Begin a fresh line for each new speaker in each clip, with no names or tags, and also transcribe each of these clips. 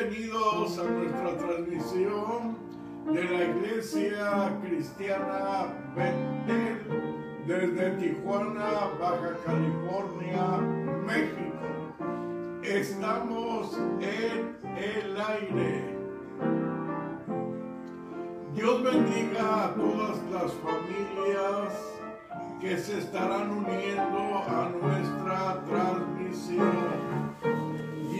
Bienvenidos a nuestra transmisión de la Iglesia Cristiana Betel desde Tijuana, Baja California, México. Estamos en el aire. Dios bendiga a todas las familias que se estarán uniendo a nuestra transmisión.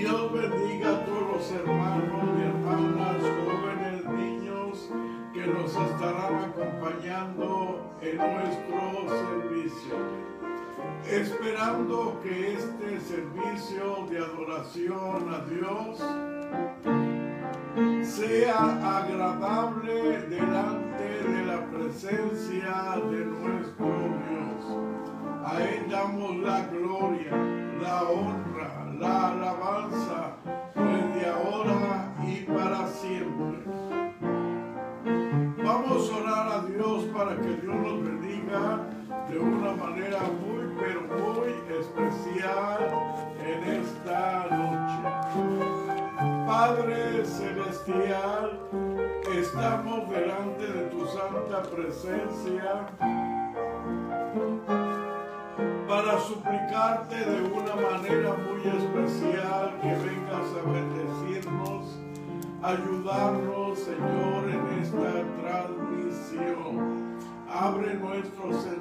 Dios bendiga a todos los hermanos y hermanas, jóvenes, niños que nos estarán acompañando en nuestro servicio. Esperando que este servicio de adoración a Dios sea agradable delante de la presencia de nuestro Dios. A Él damos la gloria, la honra, la alabanza desde ahora y para siempre. Vamos a orar a Dios para que Dios nos bendiga de una manera muy, pero muy especial en esta noche. Padre Celestial, estamos delante de tu santa presencia para suplicarte de una manera muy especial que vengas a bendecirnos, ayudarnos, Señor, en esta transmisión. Abre nuestros entendimientos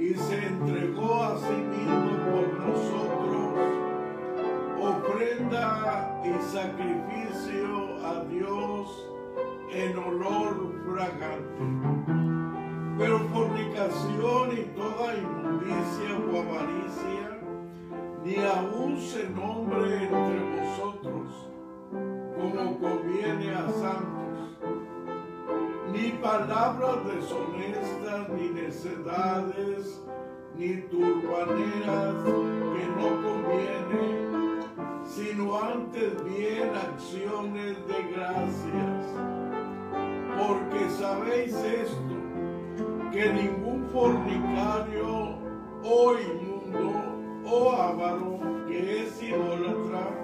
y se entregó a sí mismo por nosotros, ofrenda y sacrificio a Dios en olor fragante. Pero fornicación y toda inmundicia o avaricia, ni aún se nombre entre vosotros, como conviene a santos, ni palabras deshonestas, ni necedades, ni turbaneras que no convienen, sino antes bien acciones de gracias. Porque sabéis esto, que ningún fornicario o inmundo o avaro que es idólatra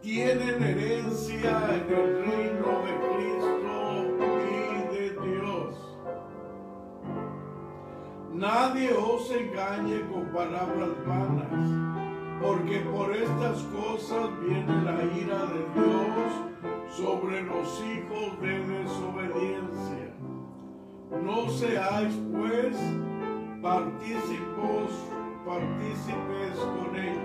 tienen herencia en el reino de Cristo Nadie os engañe con palabras vanas, porque por estas cosas viene la ira de Dios sobre los hijos de desobediencia. No seáis pues partícipos, partícipes con ellos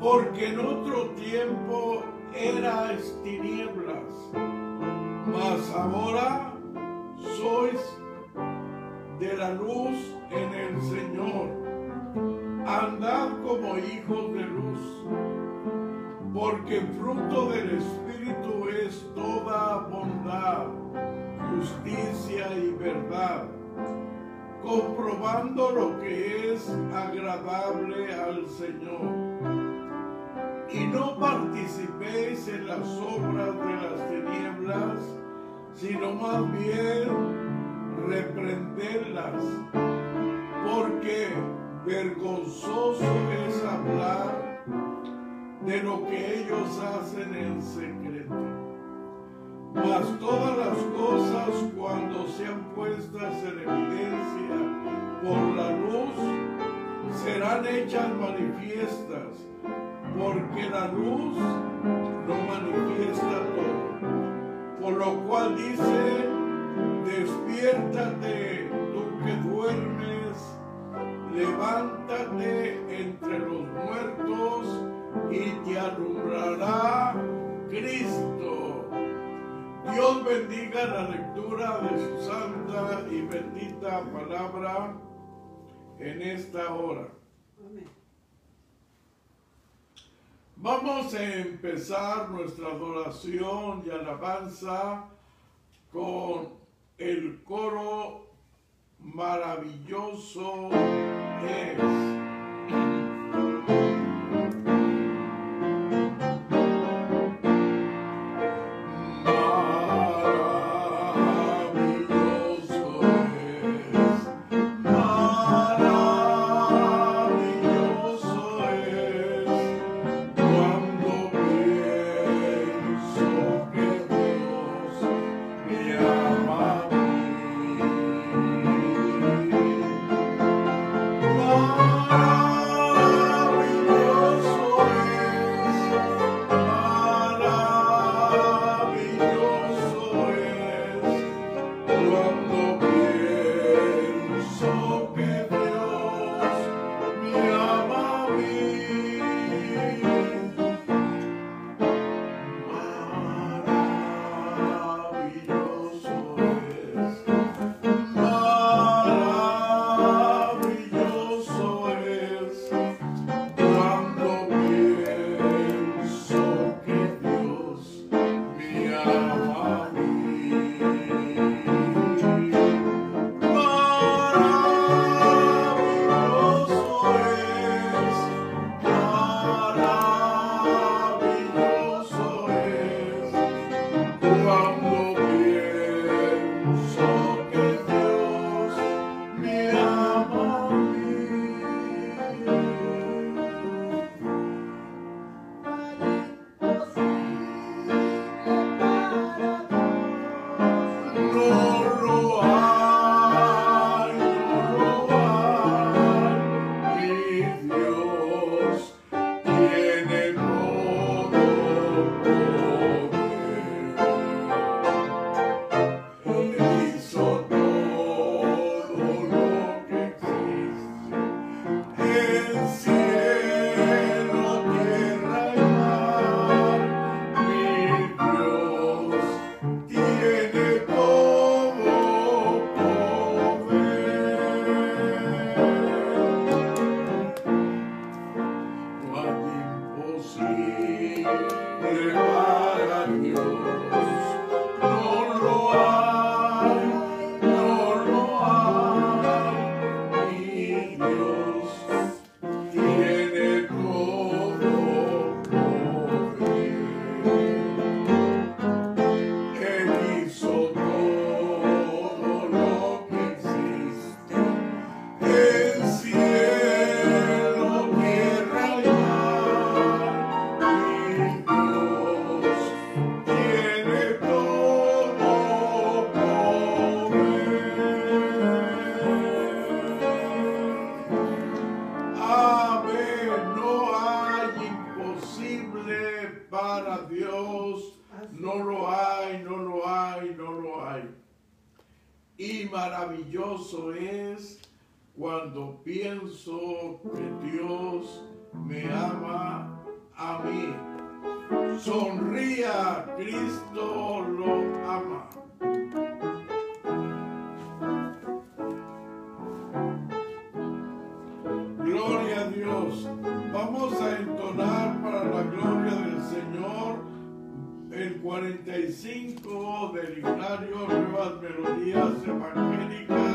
porque en otro tiempo erais tinieblas, mas ahora sois de la luz en el Señor. Andad como hijos de luz, porque fruto del Espíritu es toda bondad, justicia y verdad, comprobando lo que es agradable al Señor y no participéis en las obras de las tinieblas, sino más bien reprenderlas, porque vergonzoso es hablar de lo que ellos hacen en secreto. Mas todas las cosas cuando sean puestas en evidencia por la luz serán hechas manifiestas, porque la luz lo manifiesta todo. Por lo cual dice, despiértate tú que duermes, levántate entre los muertos y te alumbrará Cristo. Dios bendiga la lectura de su santa y bendita palabra en esta hora. Vamos a empezar nuestra adoración y alabanza con el coro maravilloso es.
Vida eterna prometió el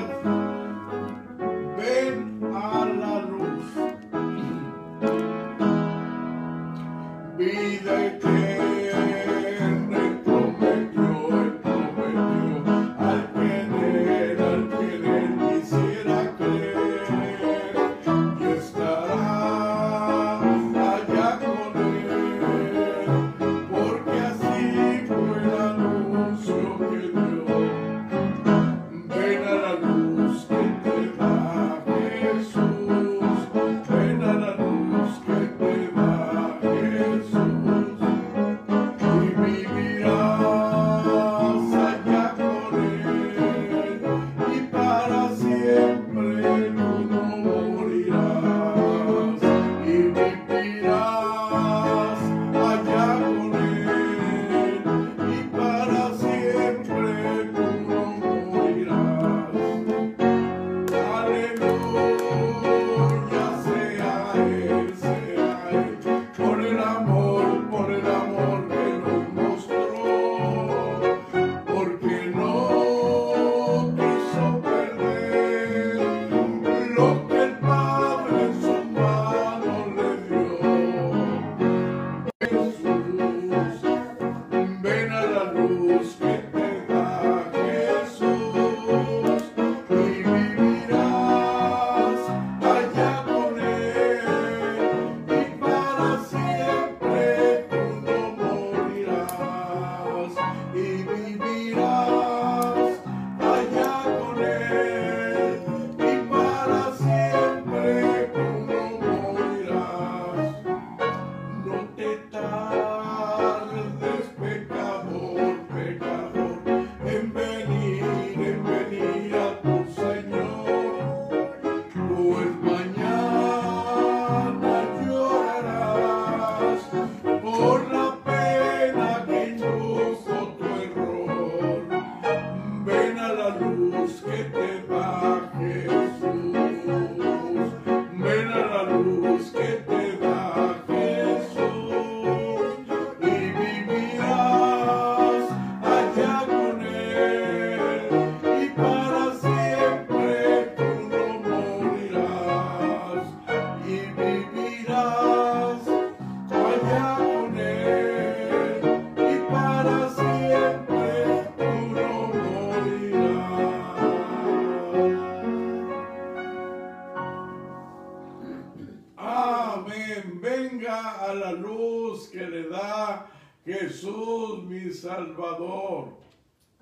Salvador.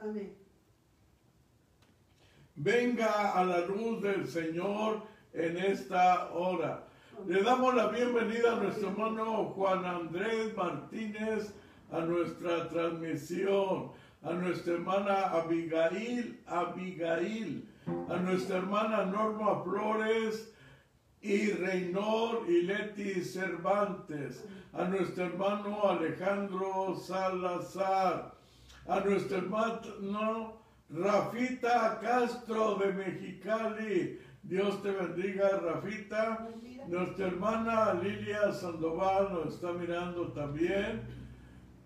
Amén.
Venga a la luz del Señor en esta hora. Le damos la bienvenida a nuestro hermano Juan Andrés Martínez a nuestra transmisión, a nuestra hermana Abigail, Abigail, a nuestra hermana Norma Flores y Reynor y Leti Cervantes, a nuestro hermano Alejandro Salazar, a nuestro hermano Rafita Castro de Mexicali. Dios te bendiga, Rafita. Nuestra hermana Lilia Sandoval nos está mirando también.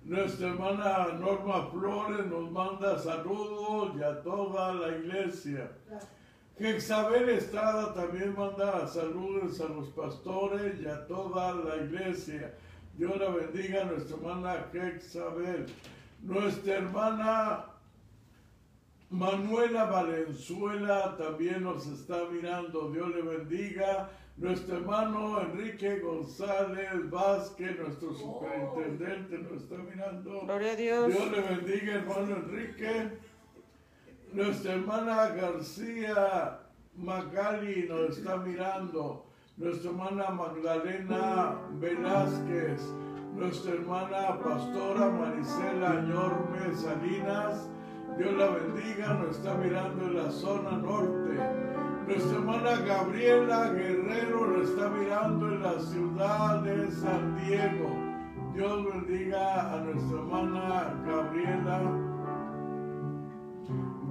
Nuestra hermana Norma Flores nos manda saludos y a toda la iglesia. Jexabel Estrada también manda saludos a los pastores y a toda la iglesia. Dios la bendiga a nuestra hermana Jexabel. Nuestra hermana Manuela Valenzuela también nos está mirando. Dios le bendiga. Nuestro hermano Enrique González Vázquez, nuestro superintendente, nos está mirando.
Gloria a Dios.
Dios le bendiga, hermano Enrique. Nuestra hermana García Magali nos está mirando. Nuestra hermana Magdalena Velázquez. Nuestra hermana pastora Marisela Ñorme Salinas. Dios la bendiga, nos está mirando en la zona norte. Nuestra hermana Gabriela Guerrero nos está mirando en la ciudad de San Diego. Dios bendiga a nuestra hermana Gabriela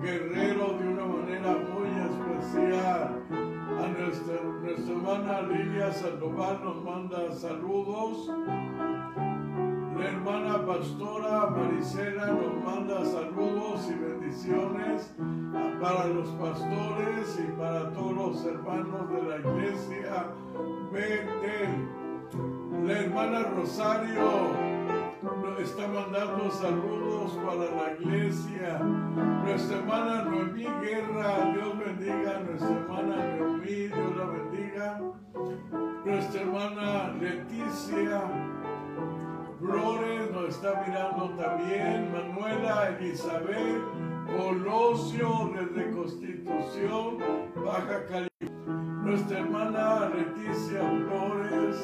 Guerrero de una manera muy especial. A nuestra, nuestra hermana Lilia Sandoval nos manda saludos. La hermana pastora Marisela nos manda saludos y bendiciones para los pastores y para todos los hermanos de la iglesia. La hermana Rosario está mandando saludos para la iglesia. Nuestra hermana Noemí Guerra, Dios bendiga nuestra hermana Noemí, Dios la bendiga. Nuestra hermana Leticia Flores nos está mirando también. Manuela Elizabeth Colosio desde Constitución, Baja California. Nuestra hermana Leticia Flores.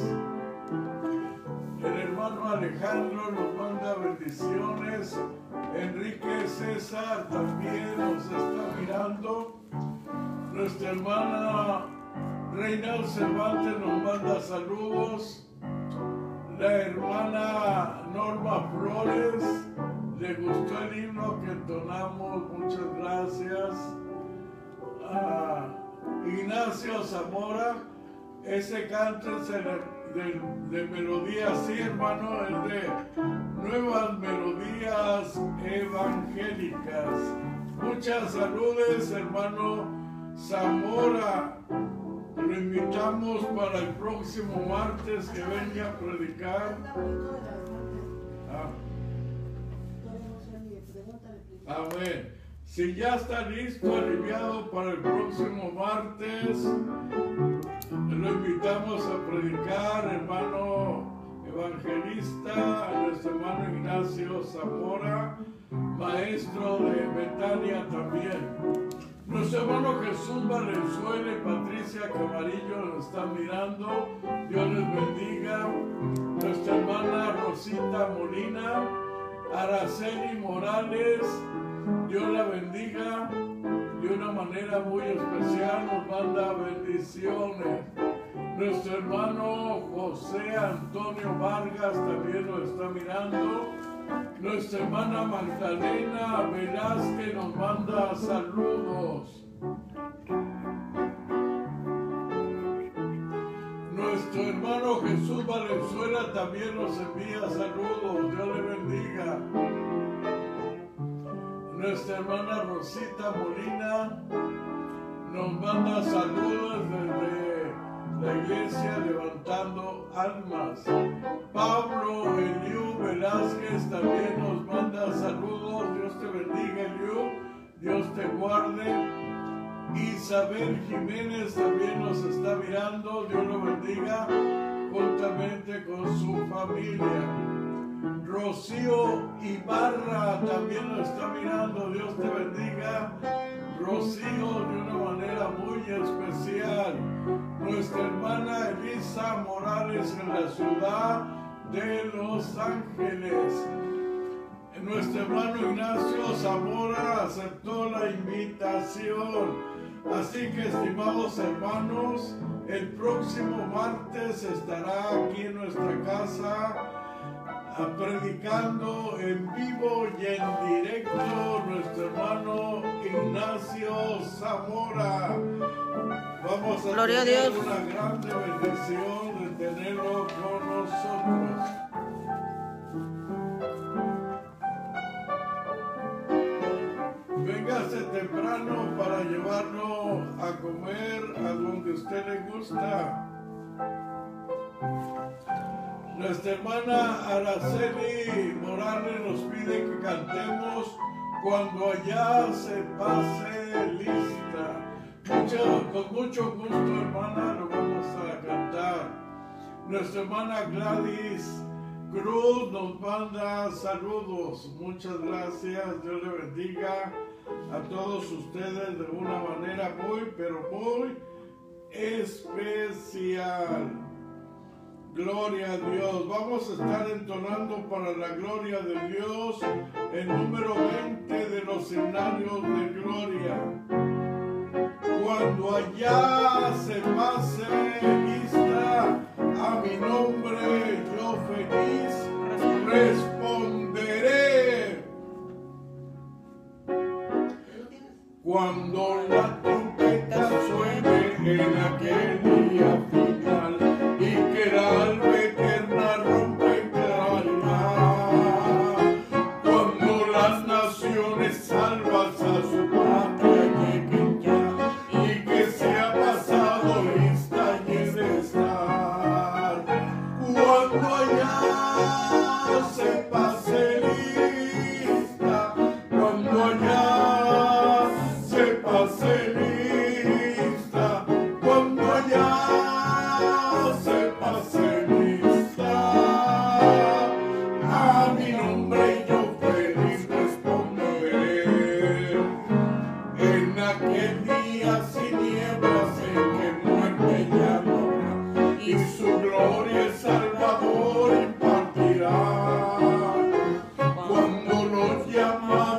El hermano Alejandro nos manda bendiciones. Enrique César también nos está mirando. Nuestra hermana Reinal Cervantes nos manda saludos. La hermana Norma Flores le gustó el himno que entonamos. Muchas gracias. A Ignacio Zamora, ese canto es el de, de melodías, sí hermano, es de nuevas melodías evangélicas. Muchas saludes, hermano Zamora. Lo invitamos para el próximo martes que venga a predicar. Ah, amén. Si ya está listo, aliviado para el próximo martes, lo invitamos a predicar, hermano evangelista, a nuestro hermano Ignacio Zamora, maestro de Betania también. Nuestro hermano Jesús Valenzuela y Patricia Camarillo nos están mirando. Dios les bendiga. Nuestra hermana Rosita Molina, Araceli Morales, Dios la bendiga de una manera muy especial, nos manda bendiciones. Nuestro hermano José Antonio Vargas también nos está mirando. Nuestra hermana Magdalena Velázquez nos manda saludos. Nuestro hermano Jesús Valenzuela también nos envía saludos. Dios le bendiga. Nuestra hermana Rosita Molina nos manda saludos desde la iglesia levantando almas. Pablo Eliú Velázquez también nos manda saludos. Dios te bendiga, Eliú. Dios te guarde. Isabel Jiménez también nos está mirando. Dios lo bendiga. usted con su familia. Rocío Ibarra también lo está mirando. Dios te bendiga. Rocío de una manera muy especial. Nuestra hermana Elisa Morales en la ciudad de Los Ángeles. Nuestro hermano Ignacio Zamora aceptó la invitación. Así que, estimados hermanos, el próximo martes estará aquí en nuestra casa predicando en vivo y en directo nuestro hermano Ignacio Zamora. Vamos a
Gloria a
tener
Dios.
una grande bendición de tenerlo con nosotros. Véngase temprano para llevarlo a comer a donde usted le gusta. Nuestra hermana Araceli Morales nos pide que cantemos cuando allá se pase lista. Con mucho gusto, hermana, lo vamos a cantar. Nuestra hermana Gladys Cruz nos manda saludos. Muchas gracias. Dios le bendiga a todos ustedes de una manera muy, pero muy especial. Gloria a Dios. Vamos a estar entonando para la gloria de Dios el número 20 de los escenarios de gloria. Cuando allá se pase lista a mi nombre, yo feliz responderé. Cuando la trompeta suene en aquel los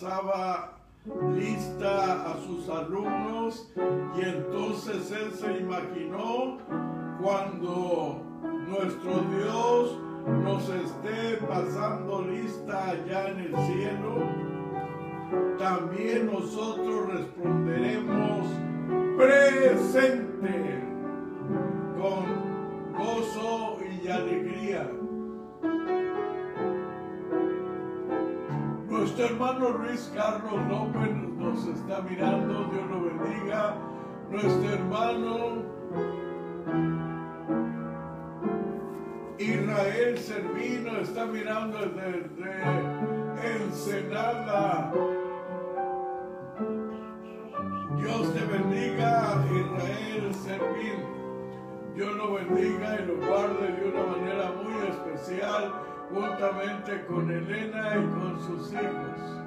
pasaba lista a sus alumnos y entonces él se imaginó cuando nuestro Dios nos esté pasando lista allá en el cielo, también nosotros responderemos presente con gozo y alegría. Nuestro hermano Luis Carlos López nos está mirando, Dios lo bendiga. Nuestro hermano Israel Servino está mirando desde Ensenada. Dios te bendiga, Israel Servín. Dios lo bendiga y lo guarde de una manera muy especial juntamente con Elena y con sus hijos.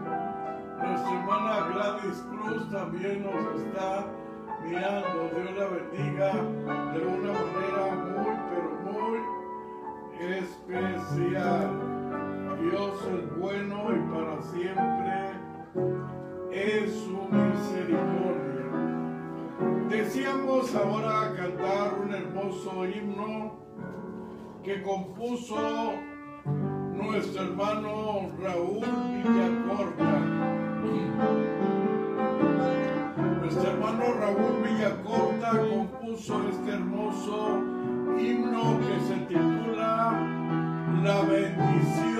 Nuestra hermana Gladys Cruz también nos está mirando. Dios la bendiga de una manera muy, pero muy especial. Dios es bueno y para siempre es su misericordia. Deseamos ahora cantar un hermoso himno que compuso nuestro hermano Raúl Villacorta. Nuestro hermano Raúl Villacorta compuso este hermoso himno que se titula La bendición.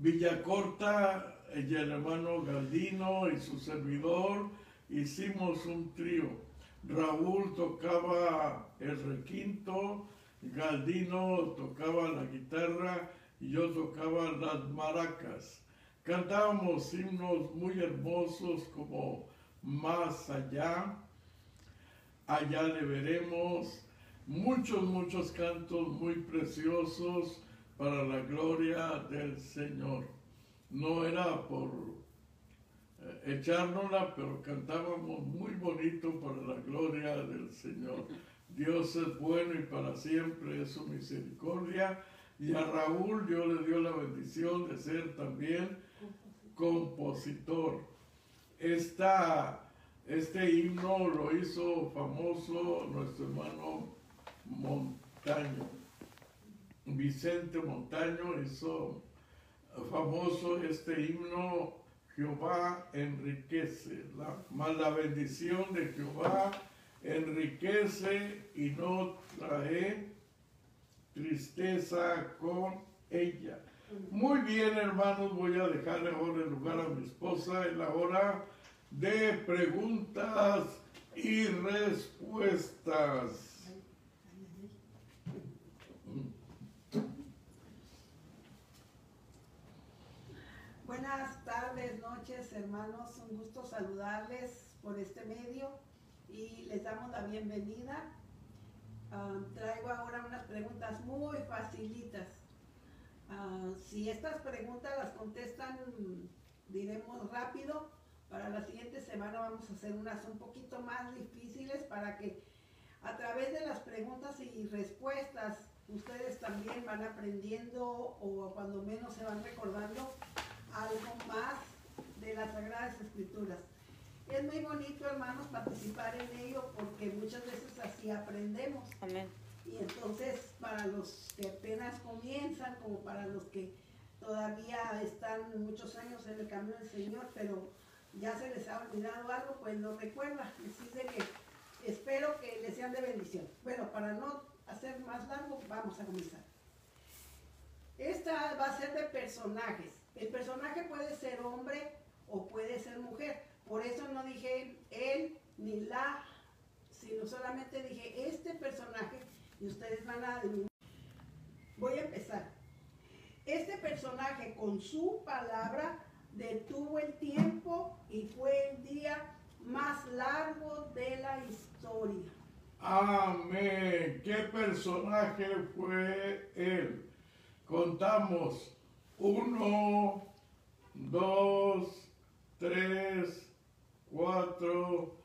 Villacorta, el hermano Galdino y su servidor hicimos un trío. Raúl tocaba el requinto, Galdino tocaba la guitarra y yo tocaba las maracas. Cantábamos himnos muy hermosos como Más allá, Allá le veremos, muchos, muchos cantos muy preciosos para la gloria del Señor. No era por eh, echárnosla, pero cantábamos muy bonito para la gloria del Señor. Dios es bueno y para siempre es su misericordia. Y a Raúl Dios le dio la bendición de ser también compositor. Esta, este himno lo hizo famoso nuestro hermano Montaño. Vicente Montaño hizo famoso este himno Jehová enriquece, la, más la bendición de Jehová enriquece y no trae tristeza con ella. Muy bien, hermanos, voy a dejarle ahora el lugar a mi esposa en la hora de preguntas y respuestas.
Hermanos. Un gusto saludarles por este medio y les damos la bienvenida. Ah, traigo ahora unas preguntas muy facilitas. Ah, si estas preguntas las contestan, diremos rápido, para la siguiente semana vamos a hacer unas un poquito más difíciles para que a través de las preguntas y respuestas ustedes también van aprendiendo o cuando menos se van recordando algo más de las Sagradas Escrituras. Es muy bonito, hermanos, participar en ello porque muchas veces así aprendemos.
Amén.
Y entonces, para los que apenas comienzan, como para los que todavía están muchos años en el camino del Señor, pero ya se les ha olvidado algo, pues lo recuerda. Así que espero que les sean de bendición. Bueno, para no hacer más largo, vamos a comenzar. Esta va a ser de personajes. El personaje puede ser hombre o puede ser mujer. Por eso no dije él ni la, sino solamente dije este personaje y ustedes van a. Voy a empezar. Este personaje con su palabra detuvo el tiempo y fue el día más largo de la historia.
Amén. ¿Qué personaje fue él? Contamos uno, dos, tres, cuatro,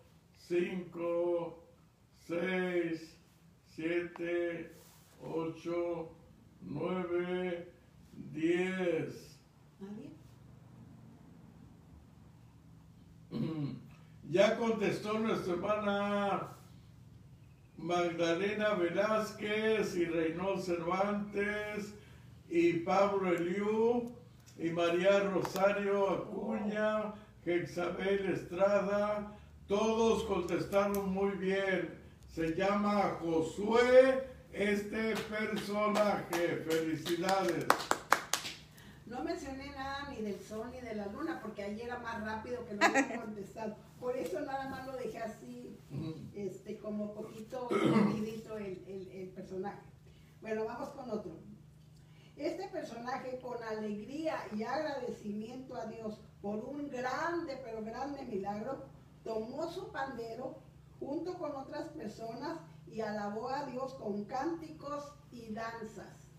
cinco, seis, siete, ocho, nueve, diez. Ya contestó nuestra hermana Magdalena Velázquez y Reynold Cervantes y Pablo Eliú y María Rosario Acuña, Jexabel Estrada, todos contestaron muy bien. Se llama Josué este personaje. Felicidades.
No mencioné nada ni del sol ni de la luna porque ahí era más rápido que lo había contestado. Por eso nada más lo dejé así, este, como poquito el, el, el personaje. Bueno, vamos con otro. Este personaje con alegría y agradecimiento a Dios por un grande, pero grande milagro, tomó su pandero junto con otras personas y alabó a Dios con cánticos y danzas.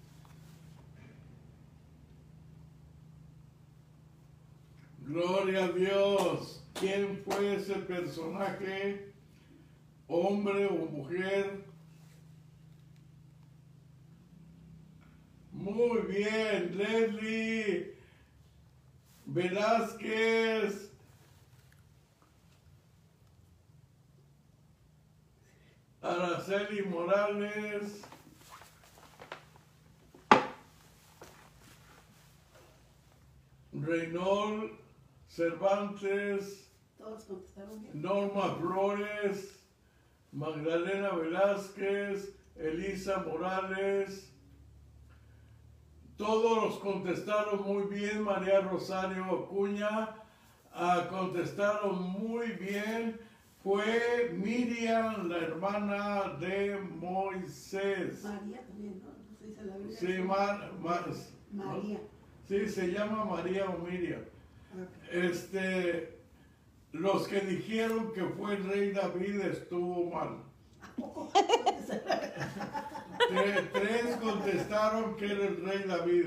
Gloria a Dios. ¿Quién fue ese personaje? Hombre o mujer. Muy bien, Leslie Velázquez. Araceli Morales. Reynold Cervantes. Norma Flores. Magdalena Velázquez. Elisa Morales. Todos los contestaron muy bien. María Rosario Acuña ah, contestaron muy bien. fue Miriam, la hermana de Moisés.
María también, ¿no? Se dice la Biblia.
Sí, Mar- Mar-
María.
sí, se llama María o Miriam. Este, los que dijeron que fue el rey David estuvo mal. Tre- tres contestaron que era el rey David.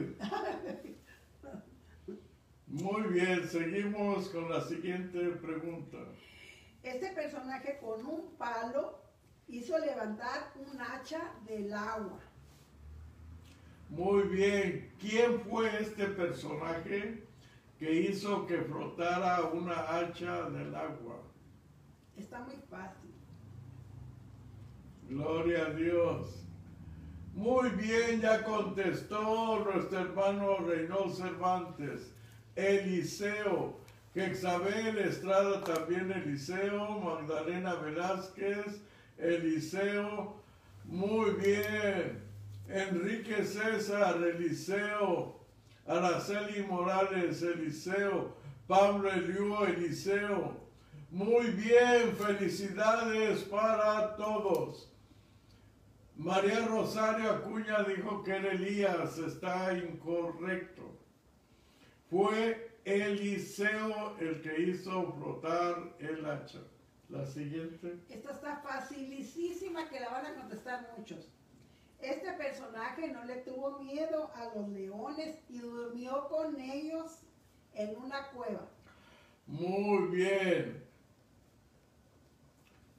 Muy bien, seguimos con la siguiente pregunta.
Este personaje con un palo hizo levantar un hacha del agua.
Muy bien, ¿quién fue este personaje que hizo que flotara una hacha del agua?
Está muy fácil.
Gloria a Dios. Muy bien, ya contestó nuestro hermano Reynold Cervantes. Eliseo. Jexabel Estrada también Eliseo. Magdalena Velázquez. Eliseo. Muy bien. Enrique César Eliseo. Araceli Morales Eliseo. Pablo Eliú Eliseo. Muy bien, felicidades para todos. María Rosario Acuña dijo que era Elías, está incorrecto. Fue Eliseo el que hizo flotar el hacha. La siguiente.
Esta está facilísima que la van a contestar muchos. Este personaje no le tuvo miedo a los leones y durmió con ellos en una cueva.
Muy bien.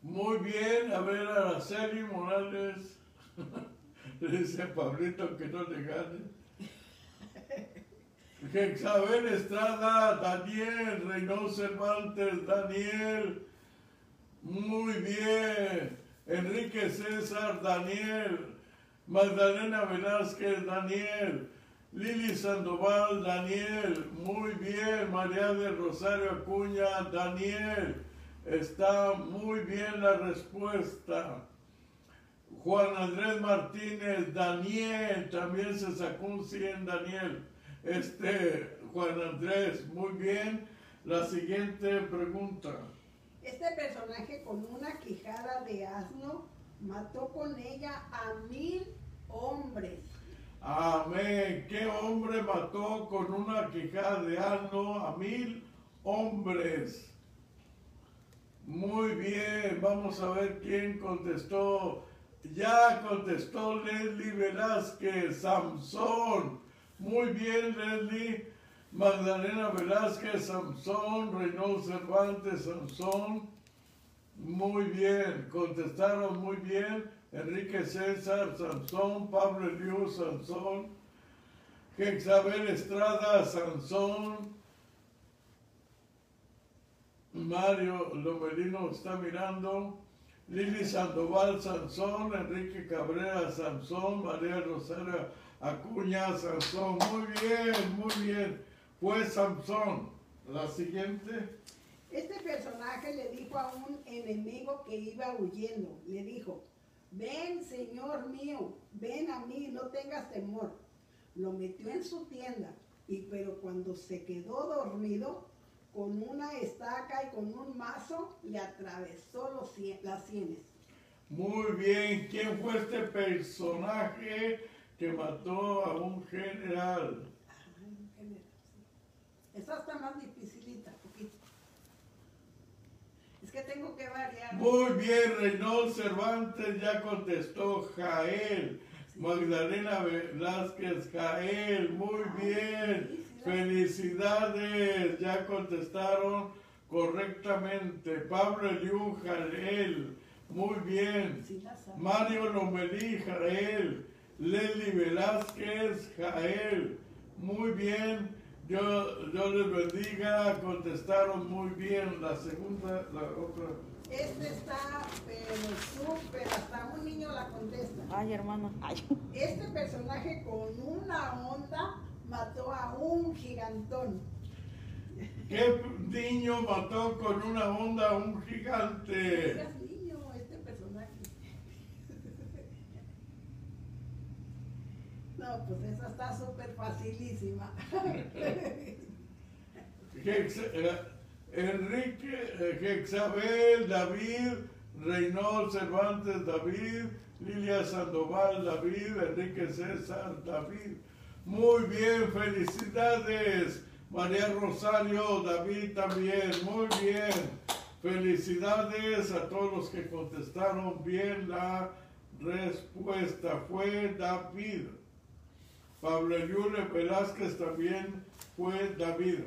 Muy bien. A ver, Araceli Morales. Le dice Pablito que no le gane. Jexabel Estrada, Daniel, Reynold Cervantes, Daniel. Muy bien. Enrique César, Daniel. Magdalena Velázquez, Daniel. Lili Sandoval, Daniel. Muy bien. María de Rosario Acuña, Daniel. Está muy bien la respuesta. Juan Andrés Martínez, Daniel, también se sacó un 100, Daniel. Este, Juan Andrés, muy bien. La siguiente pregunta.
Este personaje con una quijada de asno mató con ella a mil hombres.
Amén. ¿Qué hombre mató con una quijada de asno a mil hombres? Muy bien, vamos a ver quién contestó. Ya contestó Leslie Velázquez, Samson. Muy bien, Leslie. Magdalena Velázquez, Samson. Reynold Cervantes, Samson. Muy bien, contestaron muy bien. Enrique César, Sansón, Pablo Eliú, Sansón, Jexabel Estrada, Sansón, Mario Lomelino está mirando, Lili Sandoval, Sansón, Enrique Cabrera, Sansón, María Rosario Acuña, Sansón. Muy bien, muy bien. Fue Sansón. La siguiente.
Este personaje le dijo a un enemigo que iba huyendo, le dijo, ven Señor mío, ven a mí, no tengas temor. Lo metió en su tienda, y pero cuando se quedó dormido, con una estaca y con un mazo, le atravesó los las sienes.
Muy bien. ¿Quién fue este personaje que mató a un general?
Ay, qué nervios. Esta está más dificilita, poquito. Es que tengo que variar.
Muy bien, Reynold Cervantes ya contestó Jael. Magdalena Velázquez Jael, muy bien. Felicidades, ya contestaron correctamente. Pablo Eliú Jael, muy bien. Mario Lomelí Jael, Leli Velázquez Jael, muy bien. Yo, yo les bendiga, contestaron muy bien. La segunda, la otra.
Este está, pero súper, hasta un niño la contesta.
Ay, hermano. Ay.
Este personaje con una onda mató a un gigantón.
¿Qué niño mató con una onda a un gigante?
Digas niño, este personaje. No, pues esa está súper facilísima.
Eh, Enrique, eh, Jexabel, David, Reynold Cervantes, David, Lilia Sandoval, David, Enrique César, David. Muy bien, felicidades. María Rosario, David también, muy bien. Felicidades a todos los que contestaron bien la respuesta. Fue David. Pablo Yule Velázquez también fue David.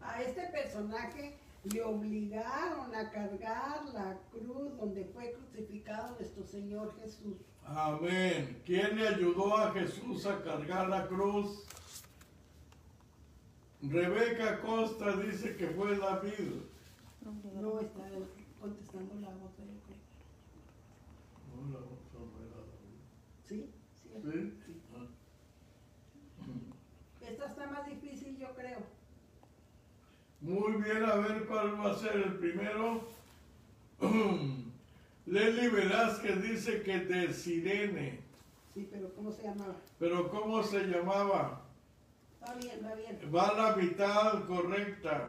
A este personaje le obligaron a cargar la cruz donde fue crucificado nuestro Señor Jesús.
Amén. ¿Quién le ayudó a Jesús a cargar la cruz? Rebeca Costa dice que fue David.
No está contestando la otra, yo creo.
No, la otra no era David.
¿Sí? Sí.
¿Sí? Ah.
Esta está más difícil, yo creo.
Muy bien, a ver cuál va a ser el primero. Lely Velázquez dice que de Sirene.
Sí, pero ¿cómo se llamaba?
Pero ¿cómo se llamaba?
Va bien, va bien.
Va a la mitad correcta.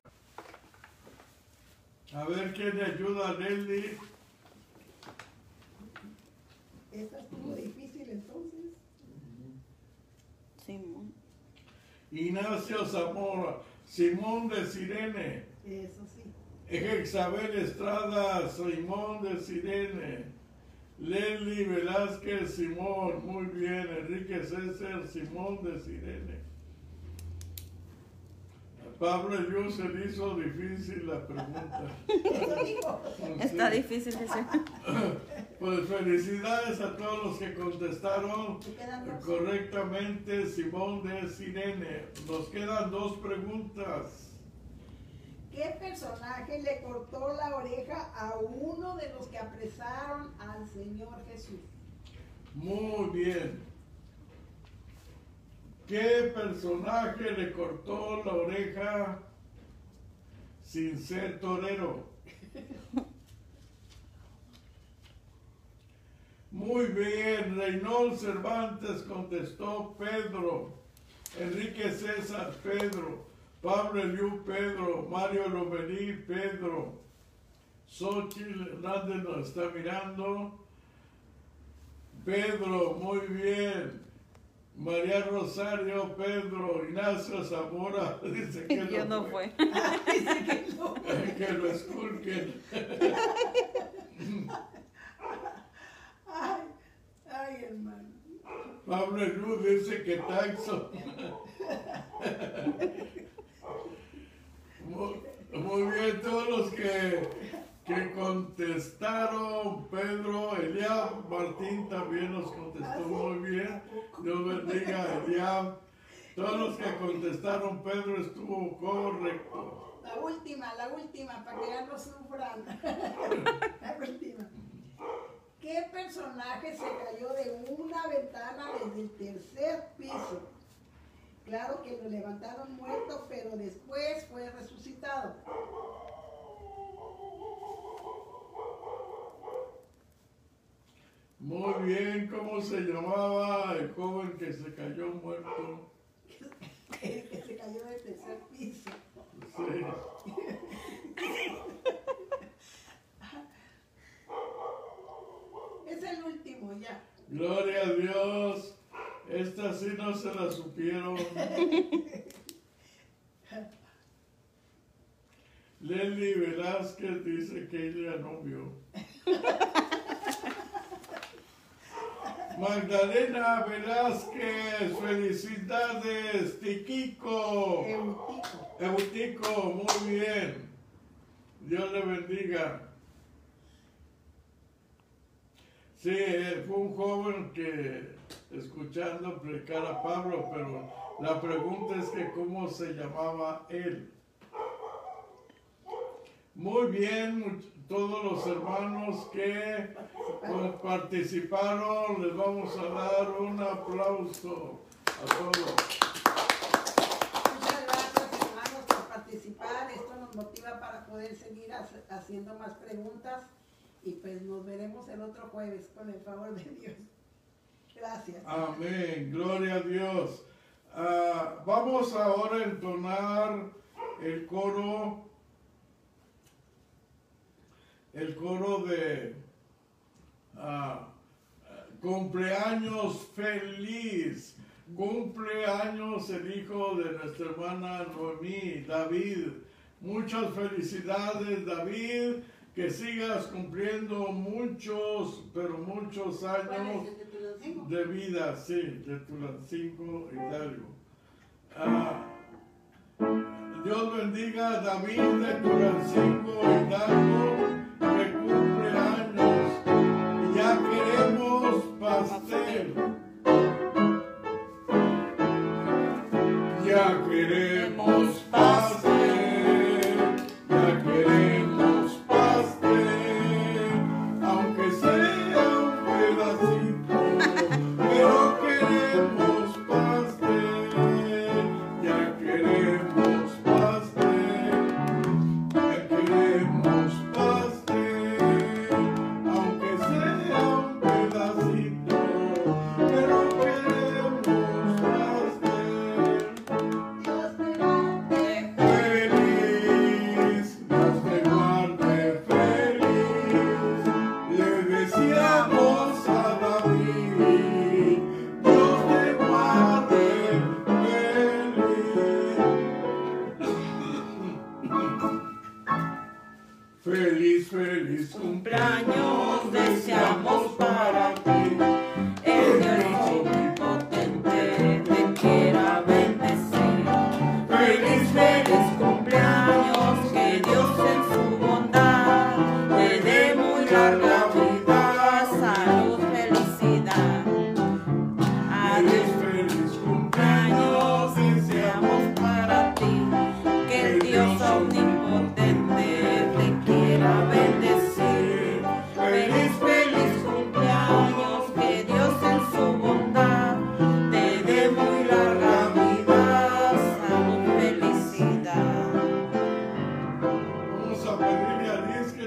A ver quién le ayuda a Lely.
Esta estuvo difícil entonces.
Simón.
Ignacio Zamora. Simón de Sirene.
Eso sí.
Isabel Estrada, Simón de Sirene. Lely Velázquez, Simón, muy bien. Enrique César, Simón de Sirene. Pablo Eliú se le hizo difícil la pregunta.
Está
Sí.
difícil decir.
Pues felicidades a todos los que contestaron correctamente, Simón de Sirene. Nos quedan dos preguntas.
¿Qué personaje le cortó la oreja a uno de los que apresaron al Señor Jesús?
Muy bien. ¿Qué personaje le cortó la oreja sin ser torero? Muy bien, Reynold Cervantes contestó Pedro, Enrique César Pedro, Pablo Eliú Pedro, Mario Lomelí Pedro, Xochitl Hernández nos está mirando, Pedro, muy bien. María Rosario, Pedro, Ignacio Zamora, dice que
Yo
no
no fue.
Dice que no.
que lo esculquen.
Ay, ay, hermano.
Pablo Luz dice que Taxo. Muy, bien, todos los que, que contestaron, Pedro, Eliab, Martín también nos contestó muy bien. Dios bendiga Eliab. Todos los que contestaron, Pedro estuvo correcto.
La última, la última, para que ya no sufran. La última. ¿Qué personaje se cayó de una ventana desde el tercer piso? Claro que lo levantaron muerto, pero después fue resucitado.
Muy bien, ¿cómo se llamaba el joven que se cayó muerto?
Que, que se cayó del tercer piso.
Sí.
Es el último ya.
Gloria a Dios. Esta sí no se la supieron. Lely Velázquez dice que ella no vio. Magdalena Velázquez, felicidades, Tiquico.
Eutico.
Eutico, muy bien. Dios le bendiga. Sí, fue un joven que escuchando predicar a Pablo, pero la pregunta es que cómo se llamaba él. Muy bien, todos los hermanos que pues, participaron, les vamos a dar un aplauso a todos.
Muchas gracias hermanos por participar. Esto nos motiva para poder seguir haciendo más preguntas y pues nos veremos el otro jueves con el favor de Dios. Gracias.
Amén, gloria a Dios. Ah, vamos ahora a entonar el coro el coro de ah, cumpleaños feliz. Cumpleaños el hijo de nuestra hermana Noemí, David. Muchas felicidades, David. Que sigas cumpliendo muchos, pero muchos años de vida, sí, de Tulancingo Hidalgo. Ah, Dios bendiga a David de Tulancingo Hidalgo, que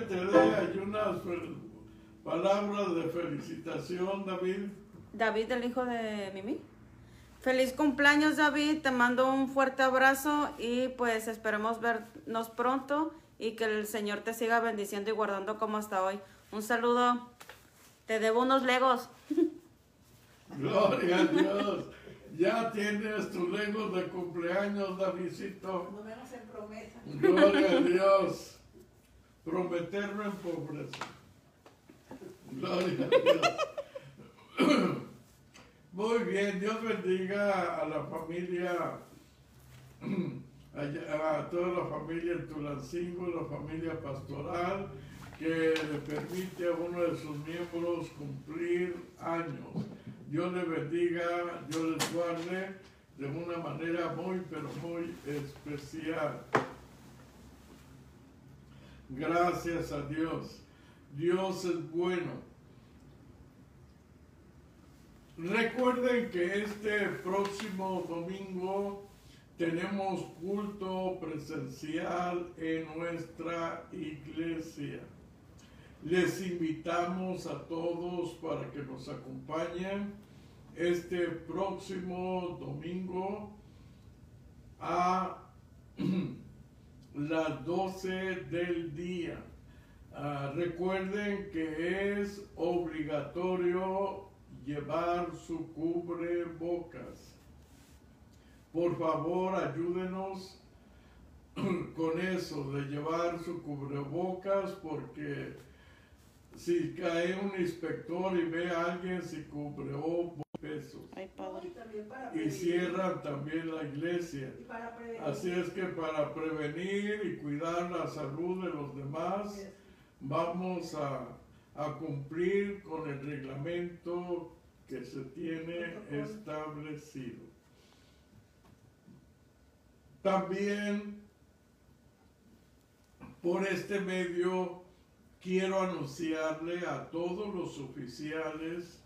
que te dé
unas palabras de felicitación, David.
David, el hijo de Mimi. Feliz cumpleaños, David. Te mando un fuerte abrazo y pues esperemos vernos pronto y que el Señor te siga bendiciendo y guardando como hasta hoy. Un saludo. Te debo unos legos.
Gloria a Dios. Ya tienes tus legos de cumpleaños, Davidcito.
No menos en promesa.
Gloria a Dios. Prometerme en pobreza. Gloria a Dios. Muy bien, Dios bendiga a la familia, a, a toda la familia en Tulancingo, la familia pastoral, que le permite a uno de sus miembros cumplir años. Dios le bendiga, Dios les guarde de una manera muy, pero muy especial. Gracias a Dios. Dios es bueno. Recuerden que este próximo domingo tenemos culto presencial en nuestra iglesia. Les invitamos a todos para que nos acompañen este próximo domingo a las 12 del día. Ah, recuerden que es obligatorio llevar su cubrebocas. Por favor, ayúdenos con eso de llevar su cubrebocas porque si cae un inspector y ve a alguien sin cubrebocas, pesos.
Ay,
Y
padre.
cierran también la iglesia. Así es que para prevenir y cuidar la salud de los demás, vamos a, a cumplir con el reglamento que se tiene establecido. También por este medio quiero anunciarle a todos los oficiales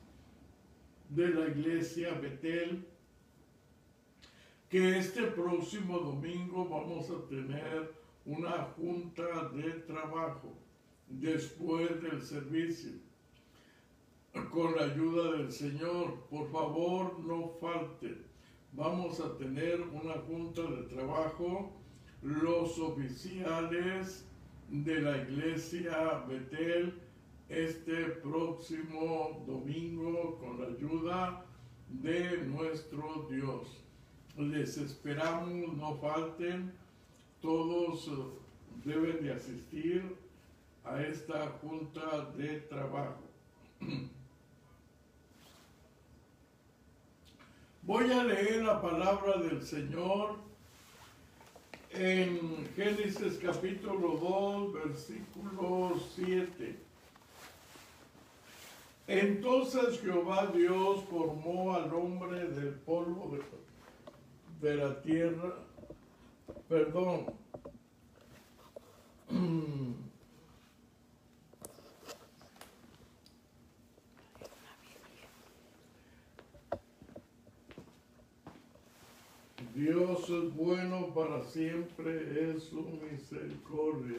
de la iglesia Betel que este próximo domingo vamos a tener una junta de trabajo después del servicio con la ayuda del Señor. Por favor, no falte. Vamos a tener una junta de trabajo, los oficiales de la iglesia Betel este próximo domingo con la ayuda de nuestro Dios. Les esperamos, no falten, todos deben de asistir a esta junta de trabajo. Voy a leer la palabra del Señor en Génesis capítulo 2, versículo 7. Entonces Jehová Dios formó al hombre del polvo de, la tierra, perdón, Dios es bueno para siempre, es su misericordia.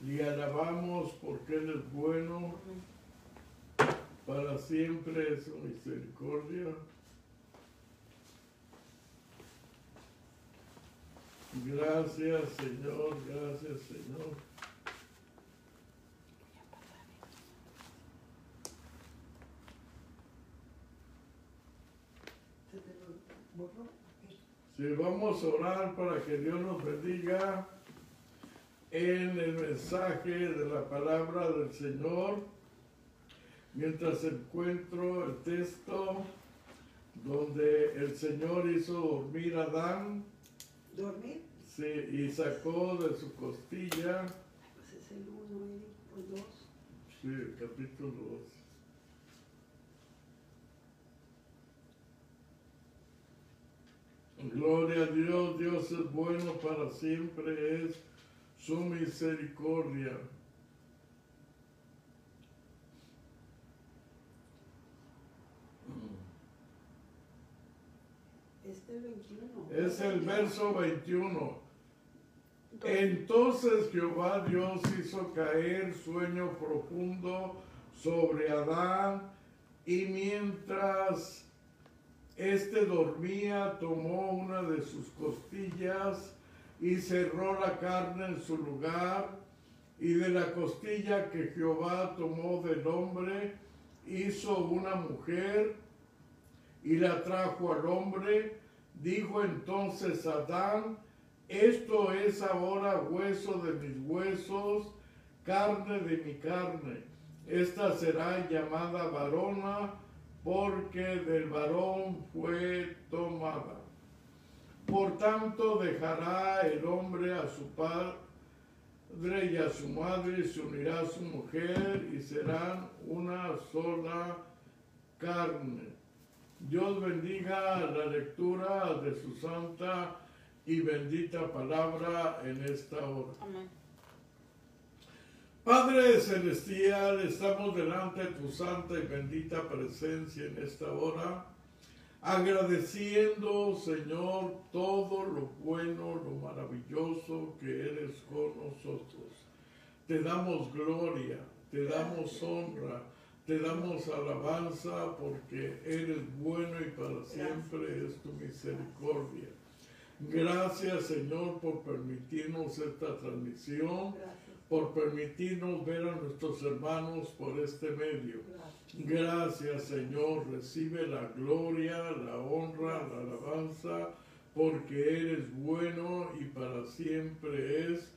Le alabamos porque Él es bueno, para siempre es su misericordia. Gracias Señor, gracias Señor. Si vamos a orar para que Dios nos bendiga en el mensaje de la palabra del Señor, mientras encuentro el texto donde el Señor hizo dormir a Adán.
¿Dormir?
Sí, y sacó de su costilla.
Pues es el 1, el 2.
Sí, el capítulo 2. Gloria a Dios, Dios es bueno para siempre, es su misericordia.
Este 21.
Es el verso 21. Entonces Jehová Dios hizo caer sueño profundo sobre Adán y mientras éste dormía tomó una de sus costillas y cerró la carne en su lugar y de la costilla que Jehová tomó del hombre hizo una mujer y la trajo al hombre. Dijo entonces Adán, esto es ahora hueso de mis huesos, carne de mi carne. Esta será llamada varona porque del varón fue tomada. Por tanto dejará el hombre a su padre y a su madre y se unirá a su mujer y serán una sola carne. Dios bendiga la lectura de su santa y bendita palabra en esta hora.
Amén.
Padre Celestial, estamos delante de tu santa y bendita presencia en esta hora, agradeciendo, Señor, todo lo bueno, lo maravilloso que eres con nosotros. Te damos gloria, te damos honra, te damos alabanza porque eres bueno y para siempre es tu misericordia. Gracias, Señor, por permitirnos esta transmisión por permitirnos ver a nuestros hermanos por este medio.
Gracias
Señor, recibe la gloria, la honra, la alabanza, porque eres bueno y para siempre es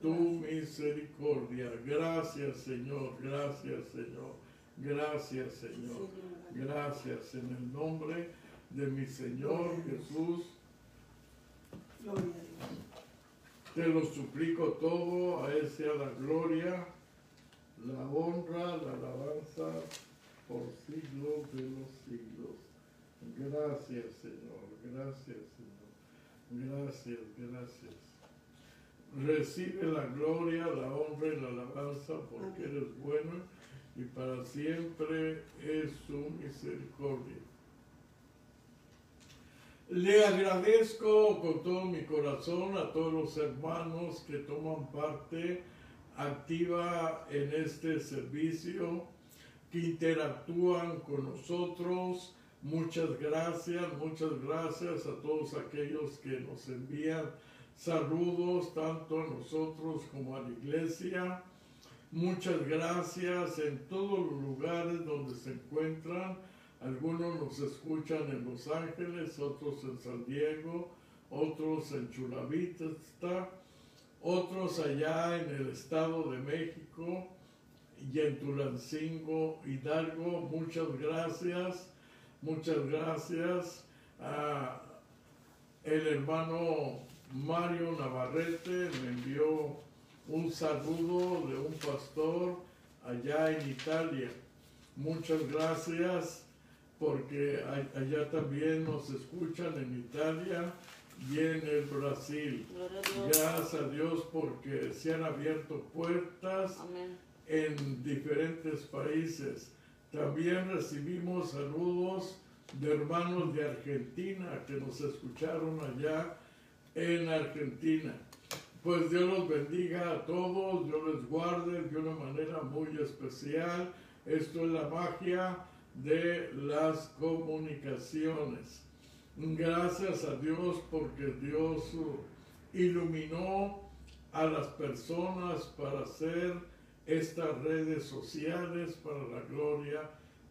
tu misericordia. Gracias Señor, gracias Señor, gracias Señor, gracias en el nombre de mi Señor Jesús. Te lo suplico todo, a Él sea la gloria, la honra, la alabanza por siglos de los siglos. Gracias Señor, gracias Señor, gracias, gracias. Recibe la gloria, la honra y la alabanza porque eres bueno y para siempre es su misericordia. Le agradezco con todo mi corazón a todos los hermanos que toman parte activa en este servicio, que interactúan con nosotros. Muchas gracias, muchas gracias a todos aquellos que nos envían saludos tanto a nosotros como a la iglesia. Muchas gracias en todos los lugares donde se encuentran. Algunos nos escuchan en Los Ángeles, otros en San Diego, otros en Chulavista, otros allá en el Estado de México y en Tulancingo, Hidalgo. Muchas gracias, muchas gracias a el hermano Mario Navarrete me envió un saludo de un pastor allá en Italia. Muchas gracias porque allá también nos escuchan en Italia y en el Brasil. Gracias a Dios porque se han abierto puertas en diferentes países. También recibimos saludos de hermanos de Argentina que nos escucharon allá en Argentina. Pues Dios los bendiga a todos, Dios les guarde de una manera muy especial. Esto es la magia de las comunicaciones. Gracias a Dios porque Dios iluminó a las personas para hacer estas redes sociales para la gloria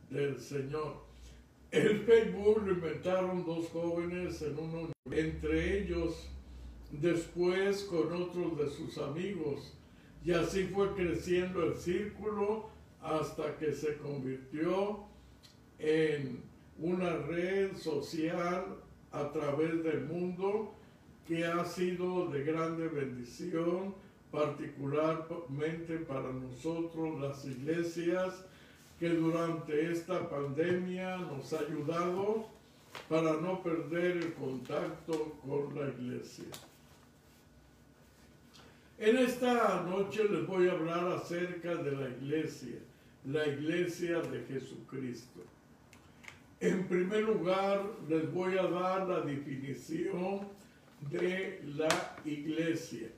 del Señor. El Facebook lo inventaron dos jóvenes en uno, entre ellos después con otros de sus amigos. Y así fue creciendo el círculo hasta que se convirtió en una red social a través del mundo que ha sido de grande bendición, particularmente para nosotros las iglesias, que durante esta pandemia nos ha ayudado para no perder el contacto con la iglesia. En esta noche les voy a hablar acerca de la iglesia, la iglesia de Jesucristo. En primer lugar, les voy a dar la definición de la iglesia.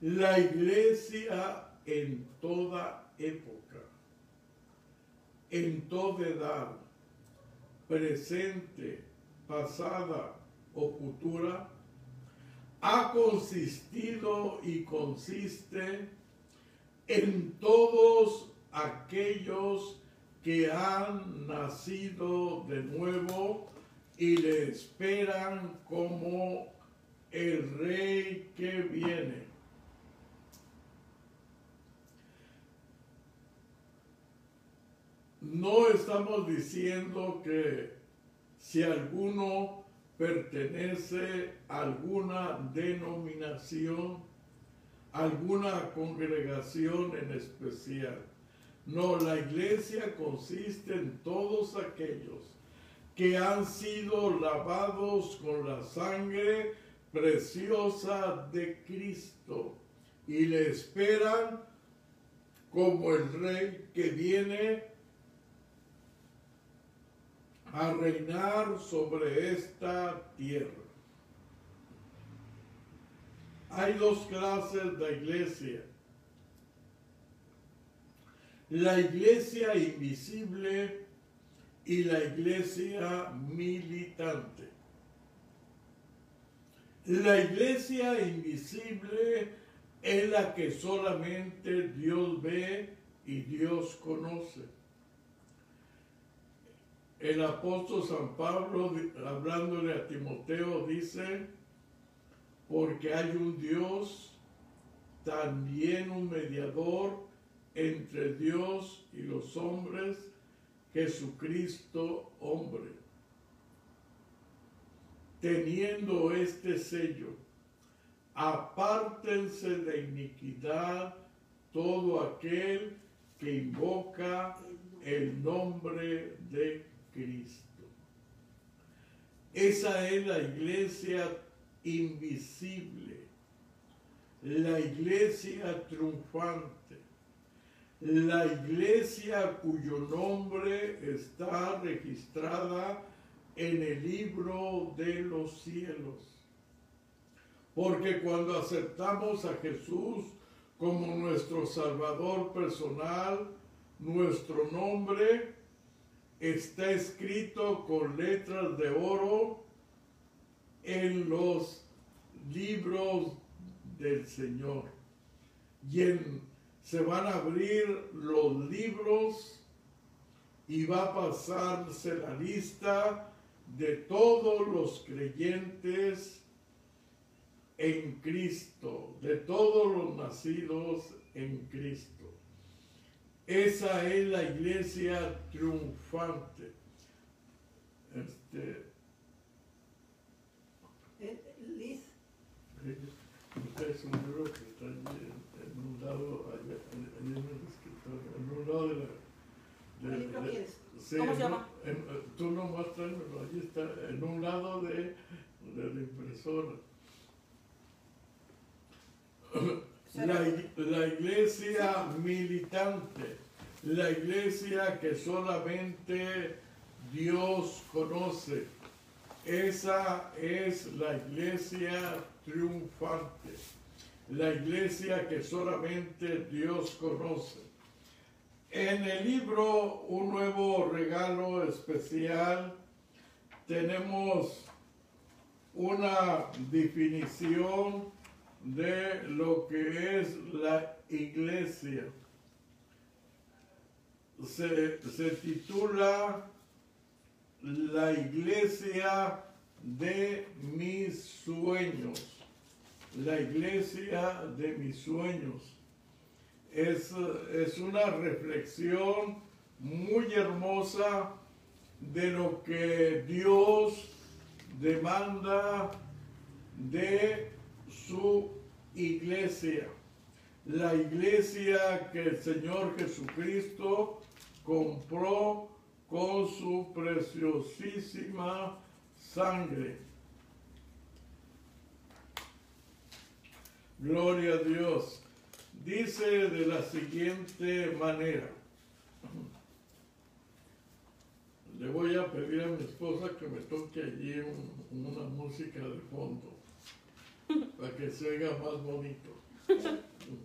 La iglesia en toda época, en toda edad, presente, pasada o futura, ha consistido y consiste en todos aquellos que han nacido de nuevo y le esperan como el rey que viene. No estamos diciendo que si alguno pertenece a alguna denominación, alguna congregación en especial. No, la iglesia consiste en todos aquellos que han sido lavados con la sangre preciosa de Cristo y le esperan como el rey que viene a reinar sobre esta tierra. Hay dos clases de iglesia. La iglesia invisible y la iglesia militante. La iglesia invisible es la que solamente Dios ve y Dios conoce el apóstol San Pablo, hablándole a Timoteo, dice, porque hay un Dios, también un mediador entre Dios y los hombres, Jesucristo hombre. Teniendo este sello, apártense de iniquidad todo aquel que invoca el nombre de Cristo. Esa es la iglesia invisible, la iglesia triunfante, la iglesia cuyo nombre está registrada en el libro de los cielos. Porque cuando aceptamos a Jesús como nuestro Salvador personal, nuestro nombre está escrito con letras de oro en los libros del Señor. Y en- se van a abrir los libros y va a pasarse la lista de todos los creyentes en Cristo, de todos los nacidos en Cristo. Esa es la iglesia triunfante. Este,
Eh, Liz,
este es un libro que está en, un lado, allá, en el escritorio, en un lado de la...
¿qué
de-
libro
de-
quieres?
sí,
¿Cómo se llama?
en- tú no muéstramelo, allí está, en un lado de, de la impresora. La, ig- la iglesia militante, la iglesia que solamente Dios conoce, esa es la iglesia triunfante, la iglesia que solamente Dios conoce. En el libro Un nuevo regalo especial tenemos una definición de lo que es la iglesia. Se, se titula La iglesia de mis sueños. La iglesia de mis sueños. Es, es una reflexión muy hermosa de lo que Dios demanda de su iglesia. La iglesia que el Señor Jesucristo compró con su preciosísima sangre. Gloria a Dios. Dice de la siguiente manera. Le voy a pedir a mi esposa que me toque allí un- una música de fondo para que se oiga más bonito.